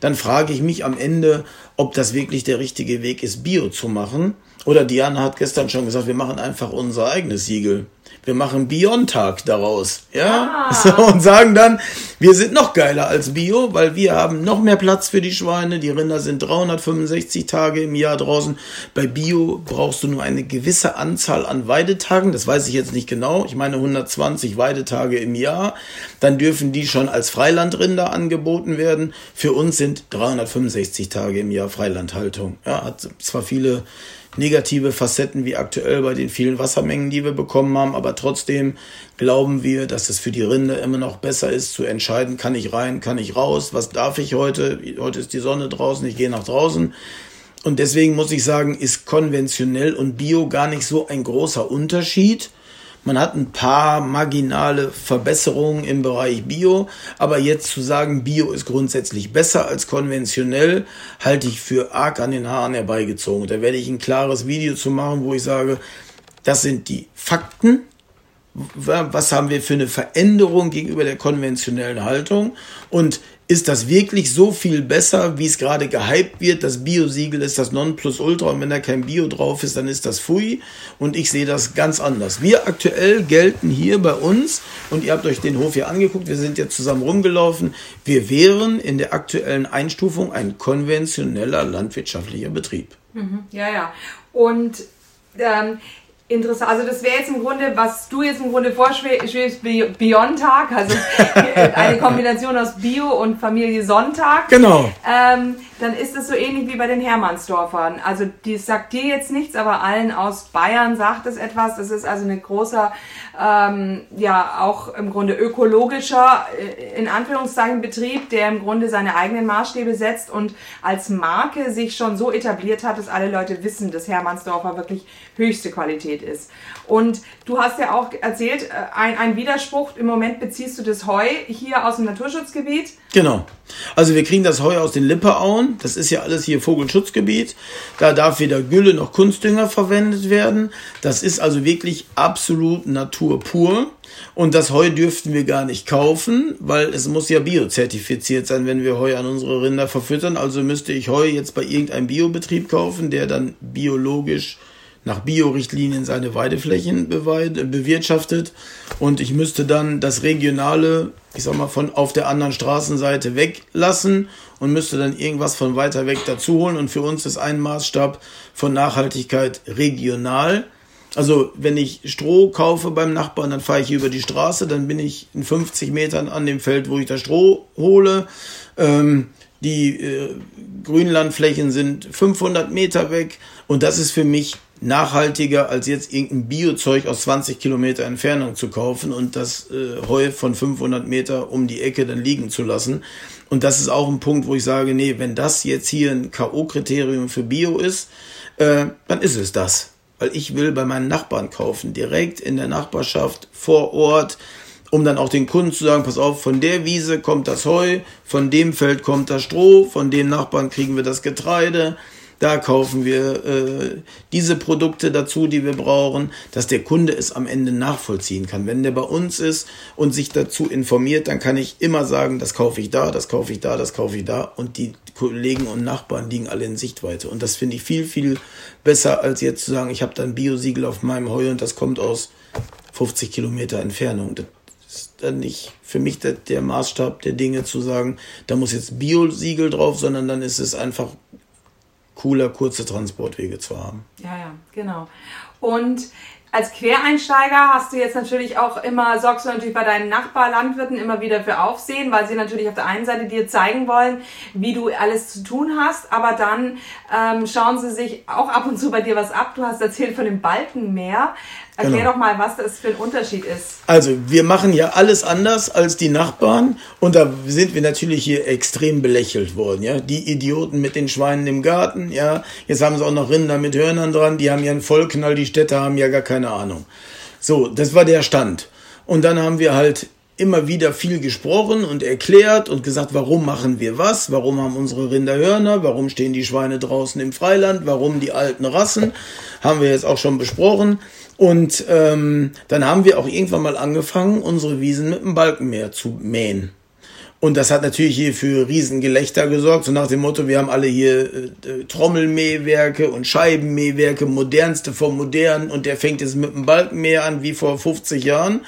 dann frage ich mich am Ende, ob das wirklich der richtige Weg ist, Bio zu machen. Oder Diana hat gestern schon gesagt, wir machen einfach unser eigenes Siegel wir machen Biontag daraus, ja, ah. so, und sagen dann, wir sind noch geiler als Bio, weil wir haben noch mehr Platz für die Schweine, die Rinder sind 365 Tage im Jahr draußen. Bei Bio brauchst du nur eine gewisse Anzahl an Weidetagen, das weiß ich jetzt nicht genau, ich meine 120 Weidetage im Jahr, dann dürfen die schon als Freilandrinder angeboten werden. Für uns sind 365 Tage im Jahr Freilandhaltung. Ja, hat zwar viele negative Facetten wie aktuell bei den vielen Wassermengen, die wir bekommen haben. Aber trotzdem glauben wir, dass es für die Rinde immer noch besser ist zu entscheiden, kann ich rein, kann ich raus, was darf ich heute? Heute ist die Sonne draußen, ich gehe nach draußen. Und deswegen muss ich sagen, ist konventionell und Bio gar nicht so ein großer Unterschied. Man hat ein paar marginale Verbesserungen im Bereich Bio, aber jetzt zu sagen, Bio ist grundsätzlich besser als konventionell, halte ich für arg an den Haaren herbeigezogen. Da werde ich ein klares Video zu machen, wo ich sage, das sind die Fakten, was haben wir für eine Veränderung gegenüber der konventionellen Haltung und ist das wirklich so viel besser, wie es gerade gehypt wird? Das Bio-Siegel ist das Nonplusultra und wenn da kein Bio drauf ist, dann ist das Fui und ich sehe das ganz anders. Wir aktuell gelten hier bei uns und ihr habt euch den Hof hier angeguckt, wir sind jetzt zusammen rumgelaufen. Wir wären in der aktuellen Einstufung ein konventioneller landwirtschaftlicher Betrieb. Mhm. Ja, ja. Und ähm, Interessant. Also das wäre jetzt im Grunde, was du jetzt im Grunde vorschwebst, Beyond Tag, also eine Kombination aus Bio und Familie Sonntag. Genau. Ähm, dann ist es so ähnlich wie bei den Hermannsdorfern. Also die sagt dir jetzt nichts, aber allen aus Bayern sagt es etwas. Das ist also ein großer, ähm, ja auch im Grunde ökologischer, äh, in Anführungszeichen Betrieb, der im Grunde seine eigenen Maßstäbe setzt und als Marke sich schon so etabliert hat, dass alle Leute wissen, dass Hermannsdorfer wirklich höchste Qualität ist. Und du hast ja auch erzählt, äh, ein, ein Widerspruch, im Moment beziehst du das Heu hier aus dem Naturschutzgebiet. Genau. Also wir kriegen das Heu aus den Lipperauen. Das ist ja alles hier Vogelschutzgebiet. Da darf weder Gülle noch Kunstdünger verwendet werden. Das ist also wirklich absolut Natur pur. Und das Heu dürften wir gar nicht kaufen, weil es muss ja biozertifiziert sein, wenn wir Heu an unsere Rinder verfüttern. Also müsste ich Heu jetzt bei irgendeinem Biobetrieb kaufen, der dann biologisch nach Biorichtlinien seine Weideflächen bewirtschaftet und ich müsste dann das regionale, ich sag mal, von auf der anderen Straßenseite weglassen und müsste dann irgendwas von weiter weg dazu holen und für uns ist ein Maßstab von Nachhaltigkeit regional. Also wenn ich Stroh kaufe beim Nachbarn, dann fahre ich über die Straße, dann bin ich in 50 Metern an dem Feld, wo ich das Stroh hole. Ähm, die äh, Grünlandflächen sind 500 Meter weg und das ist für mich nachhaltiger, als jetzt irgendein Biozeug aus 20 Kilometer Entfernung zu kaufen und das äh, Heu von 500 Meter um die Ecke dann liegen zu lassen. Und das ist auch ein Punkt, wo ich sage, nee, wenn das jetzt hier ein K.O.-Kriterium für Bio ist, äh, dann ist es das. Weil ich will bei meinen Nachbarn kaufen, direkt in der Nachbarschaft, vor Ort. um dann auch den Kunden zu sagen, pass auf, von der Wiese kommt das Heu, von dem Feld kommt das Stroh, von dem Nachbarn kriegen wir das Getreide, da kaufen wir äh, diese Produkte dazu, die wir brauchen, dass der Kunde es am Ende nachvollziehen kann. Wenn der bei uns ist und sich dazu informiert, dann kann ich immer sagen, das kaufe ich da, das kaufe ich da, das kaufe ich da und die Kollegen und Nachbarn liegen alle in Sichtweite. Und das finde ich viel, viel besser, als jetzt zu sagen, ich habe dann Biosiegel auf meinem Heu und das kommt aus 50 Kilometer Entfernung. Das ist dann nicht für mich der, der Maßstab der Dinge zu sagen, da muss jetzt Bio-Siegel drauf, sondern dann ist es einfach cooler, kurze Transportwege zu haben. Ja, ja, genau. Und als Quereinsteiger hast du jetzt natürlich auch immer, sorgst du natürlich bei deinen Nachbarlandwirten immer wieder für Aufsehen, weil sie natürlich auf der einen Seite dir zeigen wollen, wie du alles zu tun hast, aber dann ähm, schauen sie sich auch ab und zu bei dir was ab. Du hast erzählt von dem Balkenmeer. Erklär genau. doch mal, was das für ein Unterschied ist. Also, wir machen ja alles anders als die Nachbarn und da sind wir natürlich hier extrem belächelt worden, ja. Die Idioten mit den Schweinen im Garten, ja. Jetzt haben sie auch noch Rinder mit Hörnern dran, die haben ja einen Vollknall, die Städte haben ja gar keine Ahnung. So, das war der Stand. Und dann haben wir halt immer wieder viel gesprochen und erklärt und gesagt, warum machen wir was, warum haben unsere Rinder Hörner, warum stehen die Schweine draußen im Freiland, warum die alten Rassen, haben wir jetzt auch schon besprochen. Und ähm, dann haben wir auch irgendwann mal angefangen, unsere Wiesen mit dem Balkenmeer zu mähen. Und das hat natürlich hier für Riesengelächter gesorgt, so nach dem Motto, wir haben alle hier äh, Trommelmähwerke und Scheibenmähwerke, modernste vom modernen. Und der fängt jetzt mit dem Balkenmäher an wie vor 50 Jahren,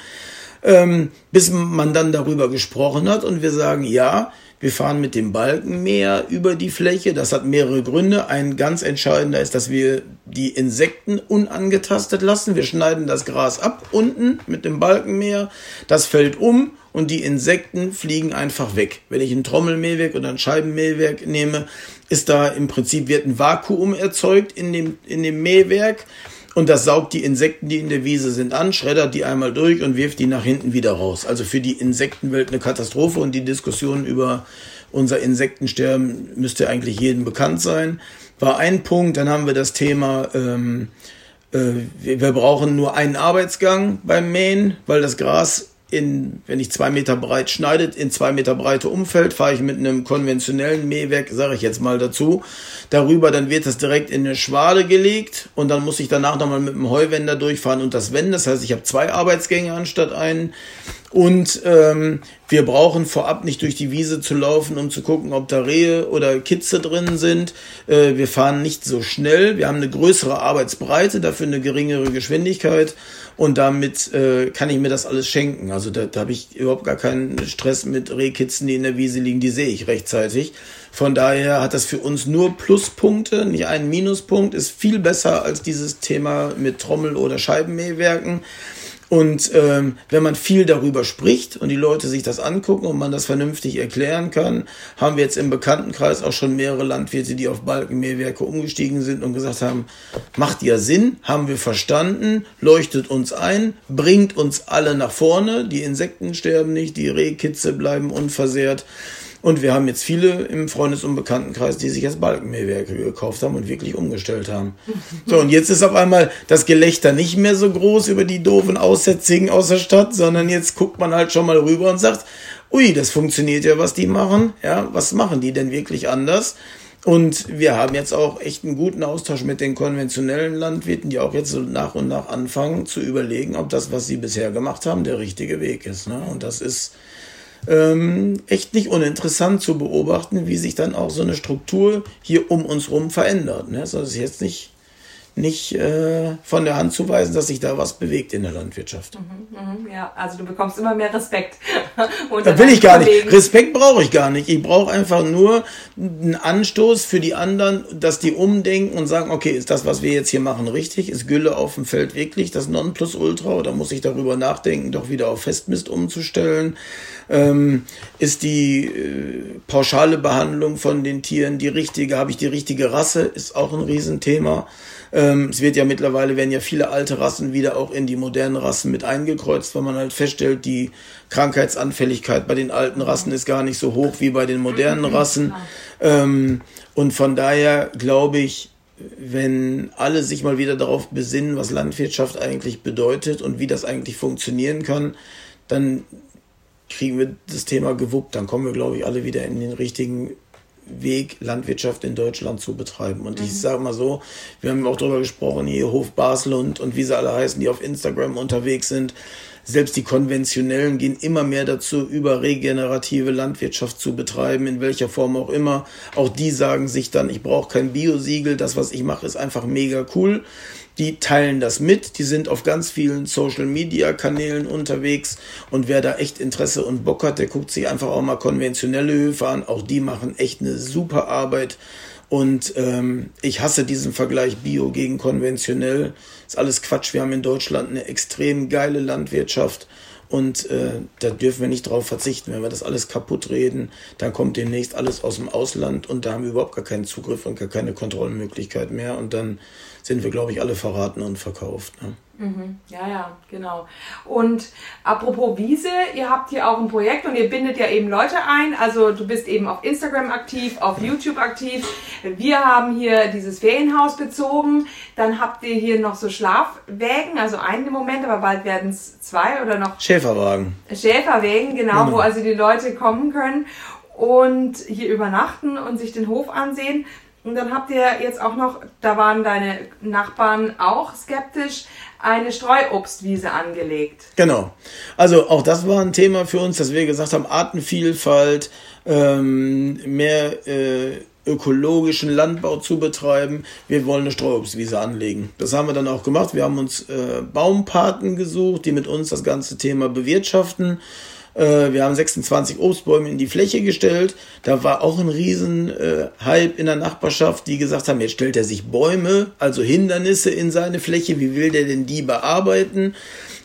ähm, bis man dann darüber gesprochen hat und wir sagen, ja, wir fahren mit dem Balkenmäher über die Fläche. Das hat mehrere Gründe. Ein ganz entscheidender ist, dass wir die Insekten unangetastet lassen. Wir schneiden das Gras ab unten mit dem Balkenmäher. Das fällt um und die Insekten fliegen einfach weg. Wenn ich ein Trommelmähwerk oder ein Scheibenmähwerk nehme, ist da im Prinzip wird ein Vakuum erzeugt in dem, in dem Mähwerk. Und das saugt die Insekten, die in der Wiese sind, an, schreddert die einmal durch und wirft die nach hinten wieder raus. Also für die Insektenwelt eine Katastrophe und die Diskussion über unser Insektensterben müsste eigentlich jedem bekannt sein. War ein Punkt. Dann haben wir das Thema, ähm, äh, wir, wir brauchen nur einen Arbeitsgang beim Mähen, weil das Gras in, wenn ich zwei Meter breit schneidet, in zwei Meter breite Umfeld, fahre ich mit einem konventionellen Mähwerk, sage ich jetzt mal dazu, darüber, dann wird das direkt in eine Schwade gelegt und dann muss ich danach nochmal mit dem Heuwender durchfahren und das wenden. Das heißt, ich habe zwei Arbeitsgänge anstatt einen. Und ähm, wir brauchen vorab nicht durch die Wiese zu laufen, um zu gucken, ob da Rehe oder Kitze drin sind. Äh, wir fahren nicht so schnell. Wir haben eine größere Arbeitsbreite, dafür eine geringere Geschwindigkeit. Und damit äh, kann ich mir das alles schenken. Also da, da habe ich überhaupt gar keinen Stress mit Rehkitzen, die in der Wiese liegen. Die sehe ich rechtzeitig. Von daher hat das für uns nur Pluspunkte, nicht einen Minuspunkt. Ist viel besser als dieses Thema mit Trommel- oder Scheibenmähwerken. Und ähm, wenn man viel darüber spricht und die Leute sich das angucken und man das vernünftig erklären kann, haben wir jetzt im Bekanntenkreis auch schon mehrere Landwirte, die auf Balkenmähwerke umgestiegen sind und gesagt haben, macht ja Sinn, haben wir verstanden, leuchtet uns ein, bringt uns alle nach vorne, die Insekten sterben nicht, die Rehkitze bleiben unversehrt. Und wir haben jetzt viele im Freundes- und Bekanntenkreis, die sich jetzt Balkenmähwerke gekauft haben und wirklich umgestellt haben. So, und jetzt ist auf einmal das Gelächter nicht mehr so groß über die doofen Aussätzigen aus der Stadt, sondern jetzt guckt man halt schon mal rüber und sagt, ui, das funktioniert ja, was die machen. Ja, was machen die denn wirklich anders? Und wir haben jetzt auch echt einen guten Austausch mit den konventionellen Landwirten, die auch jetzt so nach und nach anfangen zu überlegen, ob das, was sie bisher gemacht haben, der richtige Weg ist. Ne? Und das ist ähm, echt nicht uninteressant zu beobachten, wie sich dann auch so eine Struktur hier um uns rum verändert. Ne? Also das ist jetzt nicht nicht äh, von der Hand zu weisen, dass sich da was bewegt in der Landwirtschaft. Mhm, mh, ja, also du bekommst immer mehr Respekt. das will ich gar Kollegen. nicht. Respekt brauche ich gar nicht. Ich brauche einfach nur einen Anstoß für die anderen, dass die umdenken und sagen, okay, ist das, was wir jetzt hier machen, richtig? Ist Gülle auf dem Feld wirklich das Nonplusultra oder muss ich darüber nachdenken, doch wieder auf Festmist umzustellen? Ähm, ist die äh, pauschale Behandlung von den Tieren die richtige? Habe ich die richtige Rasse? Ist auch ein Riesenthema. Ähm, es wird ja mittlerweile, werden ja viele alte Rassen wieder auch in die modernen Rassen mit eingekreuzt, weil man halt feststellt, die Krankheitsanfälligkeit bei den alten Rassen ist gar nicht so hoch wie bei den modernen mhm. Rassen. Ähm, und von daher glaube ich, wenn alle sich mal wieder darauf besinnen, was Landwirtschaft eigentlich bedeutet und wie das eigentlich funktionieren kann, dann kriegen wir das Thema gewuppt. Dann kommen wir, glaube ich, alle wieder in den richtigen Weg, Landwirtschaft in Deutschland zu betreiben. Und mhm. ich sage mal so, wir haben auch darüber gesprochen, hier Hof Baslund und wie sie alle heißen, die auf Instagram unterwegs sind. Selbst die konventionellen gehen immer mehr dazu, über regenerative Landwirtschaft zu betreiben, in welcher Form auch immer. Auch die sagen sich dann, ich brauche kein Biosiegel, das, was ich mache, ist einfach mega cool die teilen das mit, die sind auf ganz vielen Social Media Kanälen unterwegs und wer da echt Interesse und Bock hat, der guckt sich einfach auch mal konventionelle Höfe an. Auch die machen echt eine super Arbeit. Und ähm, ich hasse diesen Vergleich Bio gegen konventionell. Ist alles Quatsch. Wir haben in Deutschland eine extrem geile Landwirtschaft und äh, da dürfen wir nicht drauf verzichten. Wenn wir das alles kaputt reden, dann kommt demnächst alles aus dem Ausland und da haben wir überhaupt gar keinen Zugriff und gar keine Kontrollmöglichkeit mehr. Und dann sind wir, glaube ich, alle verraten und verkauft. Ne? Mhm. Ja, ja, genau. Und apropos Wiese, ihr habt hier auch ein Projekt und ihr bindet ja eben Leute ein. Also du bist eben auf Instagram aktiv, auf YouTube aktiv. Wir haben hier dieses Ferienhaus bezogen. Dann habt ihr hier noch so Schlafwägen, also einen im Moment, aber bald werden es zwei oder noch. Schäferwagen. Schäferwägen, genau, genau, wo also die Leute kommen können und hier übernachten und sich den Hof ansehen. Und dann habt ihr jetzt auch noch, da waren deine Nachbarn auch skeptisch, eine Streuobstwiese angelegt. Genau. Also auch das war ein Thema für uns, dass wir gesagt haben, Artenvielfalt, ähm, mehr äh, ökologischen Landbau zu betreiben. Wir wollen eine Streuobstwiese anlegen. Das haben wir dann auch gemacht. Wir haben uns äh, Baumpaten gesucht, die mit uns das ganze Thema bewirtschaften. Äh, wir haben 26 Obstbäume in die Fläche gestellt. Da war auch ein riesen äh, in der Nachbarschaft, die gesagt haben, jetzt stellt er sich Bäume, also Hindernisse in seine Fläche. Wie will der denn die bearbeiten?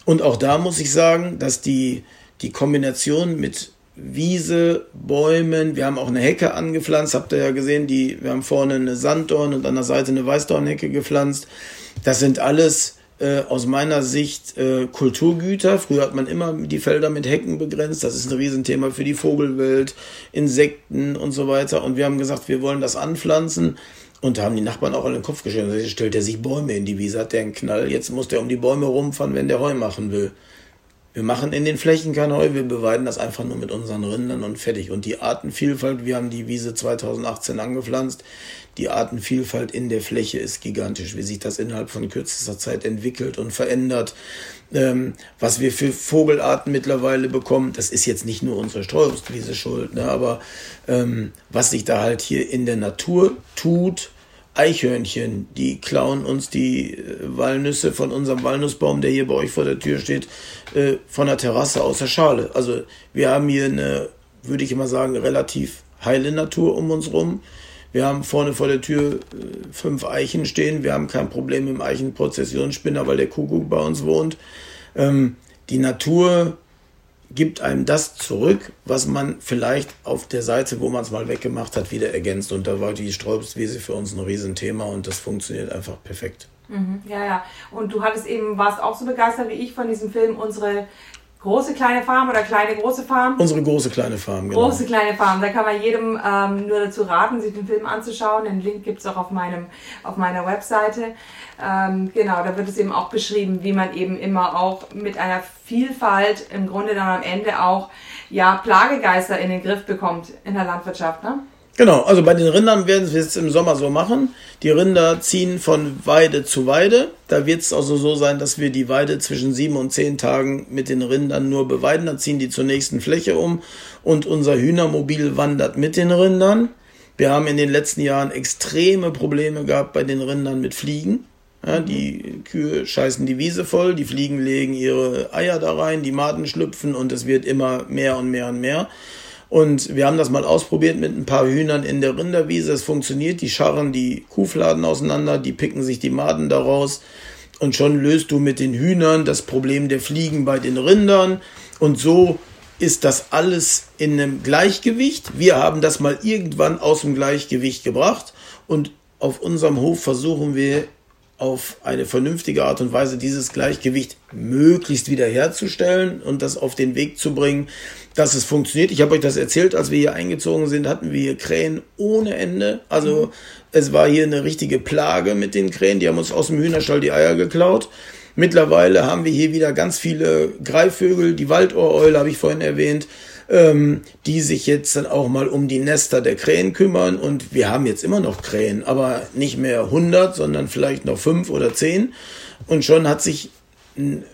Und auch da muss ich sagen, dass die, die Kombination mit Wiese, Bäumen, wir haben auch eine Hecke angepflanzt, habt ihr ja gesehen, die, wir haben vorne eine Sanddorn und an der Seite eine Weißdornhecke gepflanzt. Das sind alles äh, aus meiner Sicht äh, Kulturgüter. Früher hat man immer die Felder mit Hecken begrenzt. Das ist ein Riesenthema für die Vogelwelt, Insekten und so weiter. Und wir haben gesagt, wir wollen das anpflanzen. Und da haben die Nachbarn auch alle den Kopf gestellt. Jetzt stellt er sich Bäume in die Wiese, hat der einen Knall. Jetzt muss der um die Bäume rumfahren, wenn der Heu machen will. Wir machen in den Flächen kein Heu, wir beweiden das einfach nur mit unseren Rindern und fertig. Und die Artenvielfalt, wir haben die Wiese 2018 angepflanzt, die Artenvielfalt in der Fläche ist gigantisch, wie sich das innerhalb von kürzester Zeit entwickelt und verändert. Ähm, was wir für Vogelarten mittlerweile bekommen, das ist jetzt nicht nur unsere Streuobstwiese schuld, ne, aber ähm, was sich da halt hier in der Natur tut, Eichhörnchen, die klauen uns die äh, Walnüsse von unserem Walnussbaum, der hier bei euch vor der Tür steht, äh, von der Terrasse aus der Schale. Also wir haben hier eine, würde ich immer sagen, relativ heile Natur um uns rum. Wir haben vorne vor der Tür äh, fünf Eichen stehen. Wir haben kein Problem dem Eichenprozessionsspinner, weil der Kuckuck bei uns wohnt. Ähm, die Natur gibt einem das zurück, was man vielleicht auf der Seite, wo man es mal weggemacht hat, wieder ergänzt. Und da war die Sträubswiese für uns ein Riesenthema und das funktioniert einfach perfekt. Mhm, ja, ja. Und du hattest eben, warst auch so begeistert wie ich von diesem Film, unsere große kleine Farm oder kleine große Farm? Unsere große kleine Farm, genau. Große kleine Farm. Da kann man jedem ähm, nur dazu raten, sich den Film anzuschauen. Den Link gibt es auch auf, meinem, auf meiner Webseite. Ähm, genau, da wird es eben auch beschrieben, wie man eben immer auch mit einer Vielfalt im Grunde dann am Ende auch ja, Plagegeister in den Griff bekommt in der Landwirtschaft. Ne? Genau, also bei den Rindern werden wir es im Sommer so machen. Die Rinder ziehen von Weide zu Weide. Da wird es also so sein, dass wir die Weide zwischen sieben und zehn Tagen mit den Rindern nur beweiden. Dann ziehen die zur nächsten Fläche um und unser Hühnermobil wandert mit den Rindern. Wir haben in den letzten Jahren extreme Probleme gehabt bei den Rindern mit Fliegen. Ja, die Kühe scheißen die Wiese voll, die Fliegen legen ihre Eier da rein, die Maden schlüpfen und es wird immer mehr und mehr und mehr. Und wir haben das mal ausprobiert mit ein paar Hühnern in der Rinderwiese. Es funktioniert. Die scharren die Kuhfladen auseinander, die picken sich die Maden daraus. Und schon löst du mit den Hühnern das Problem der Fliegen bei den Rindern. Und so ist das alles in einem Gleichgewicht. Wir haben das mal irgendwann aus dem Gleichgewicht gebracht. Und auf unserem Hof versuchen wir auf eine vernünftige Art und Weise dieses Gleichgewicht möglichst wiederherzustellen und das auf den Weg zu bringen, dass es funktioniert. Ich habe euch das erzählt, als wir hier eingezogen sind, hatten wir hier Krähen ohne Ende. Also mhm. es war hier eine richtige Plage mit den Krähen. Die haben uns aus dem Hühnerstall die Eier geklaut. Mittlerweile haben wir hier wieder ganz viele Greifvögel, die Waldohreule habe ich vorhin erwähnt, ähm, die sich jetzt dann auch mal um die Nester der Krähen kümmern. Und wir haben jetzt immer noch Krähen, aber nicht mehr 100, sondern vielleicht noch fünf oder zehn. Und schon hat sich ein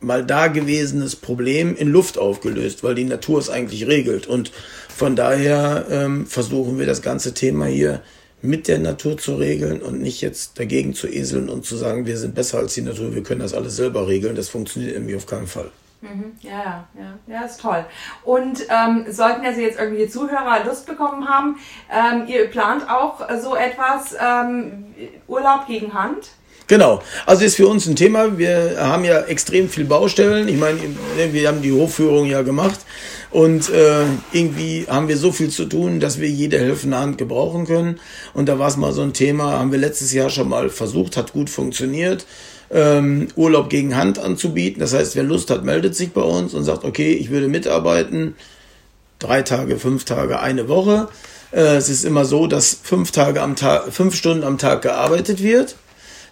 mal dagewesenes Problem in Luft aufgelöst, weil die Natur es eigentlich regelt. Und von daher ähm, versuchen wir das ganze Thema hier mit der Natur zu regeln und nicht jetzt dagegen zu eseln und zu sagen, wir sind besser als die Natur, wir können das alles selber regeln. Das funktioniert irgendwie auf keinen Fall. Mhm. Ja, ja, ja, ist toll. Und ähm, sollten also jetzt irgendwelche Zuhörer Lust bekommen haben, ähm, ihr plant auch so etwas ähm, Urlaub gegen Hand? Genau. Also ist für uns ein Thema. Wir haben ja extrem viel Baustellen. Ich meine, wir haben die Hofführung ja gemacht und äh, irgendwie haben wir so viel zu tun, dass wir jede helfende Hand gebrauchen können. Und da war es mal so ein Thema, haben wir letztes Jahr schon mal versucht, hat gut funktioniert. Ähm, Urlaub gegen Hand anzubieten. Das heißt, wer Lust hat, meldet sich bei uns und sagt, okay, ich würde mitarbeiten. Drei Tage, fünf Tage, eine Woche. Äh, es ist immer so, dass fünf Tage am Tag, fünf Stunden am Tag gearbeitet wird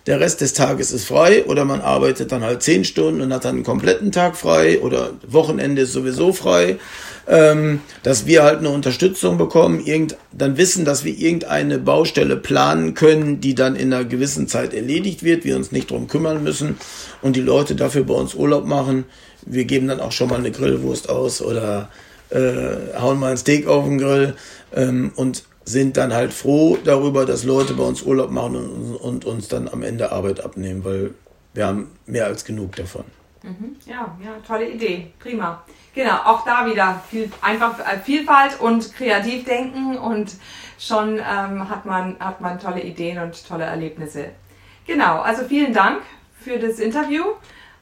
der Rest des Tages ist frei oder man arbeitet dann halt zehn Stunden und hat dann einen kompletten Tag frei oder Wochenende ist sowieso frei, ähm, dass wir halt eine Unterstützung bekommen, irgend, dann wissen, dass wir irgendeine Baustelle planen können, die dann in einer gewissen Zeit erledigt wird, wir uns nicht drum kümmern müssen und die Leute dafür bei uns Urlaub machen. Wir geben dann auch schon mal eine Grillwurst aus oder äh, hauen mal ein Steak auf den Grill ähm, und sind dann halt froh darüber, dass Leute bei uns Urlaub machen und, und uns dann am Ende Arbeit abnehmen, weil wir haben mehr als genug davon. Mhm. Ja, ja, tolle Idee, prima. Genau, auch da wieder viel, einfach äh, Vielfalt und kreativ denken und schon ähm, hat, man, hat man tolle Ideen und tolle Erlebnisse. Genau, also vielen Dank für das Interview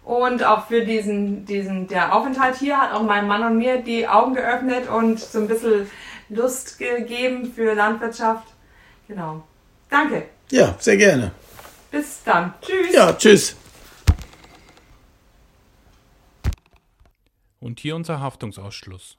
und auch für diesen, diesen, der Aufenthalt hier hat auch meinem Mann und mir die Augen geöffnet und so ein bisschen Lust gegeben für Landwirtschaft. Genau. Danke. Ja, sehr gerne. Bis dann. Tschüss. Ja, tschüss. Und hier unser Haftungsausschluss.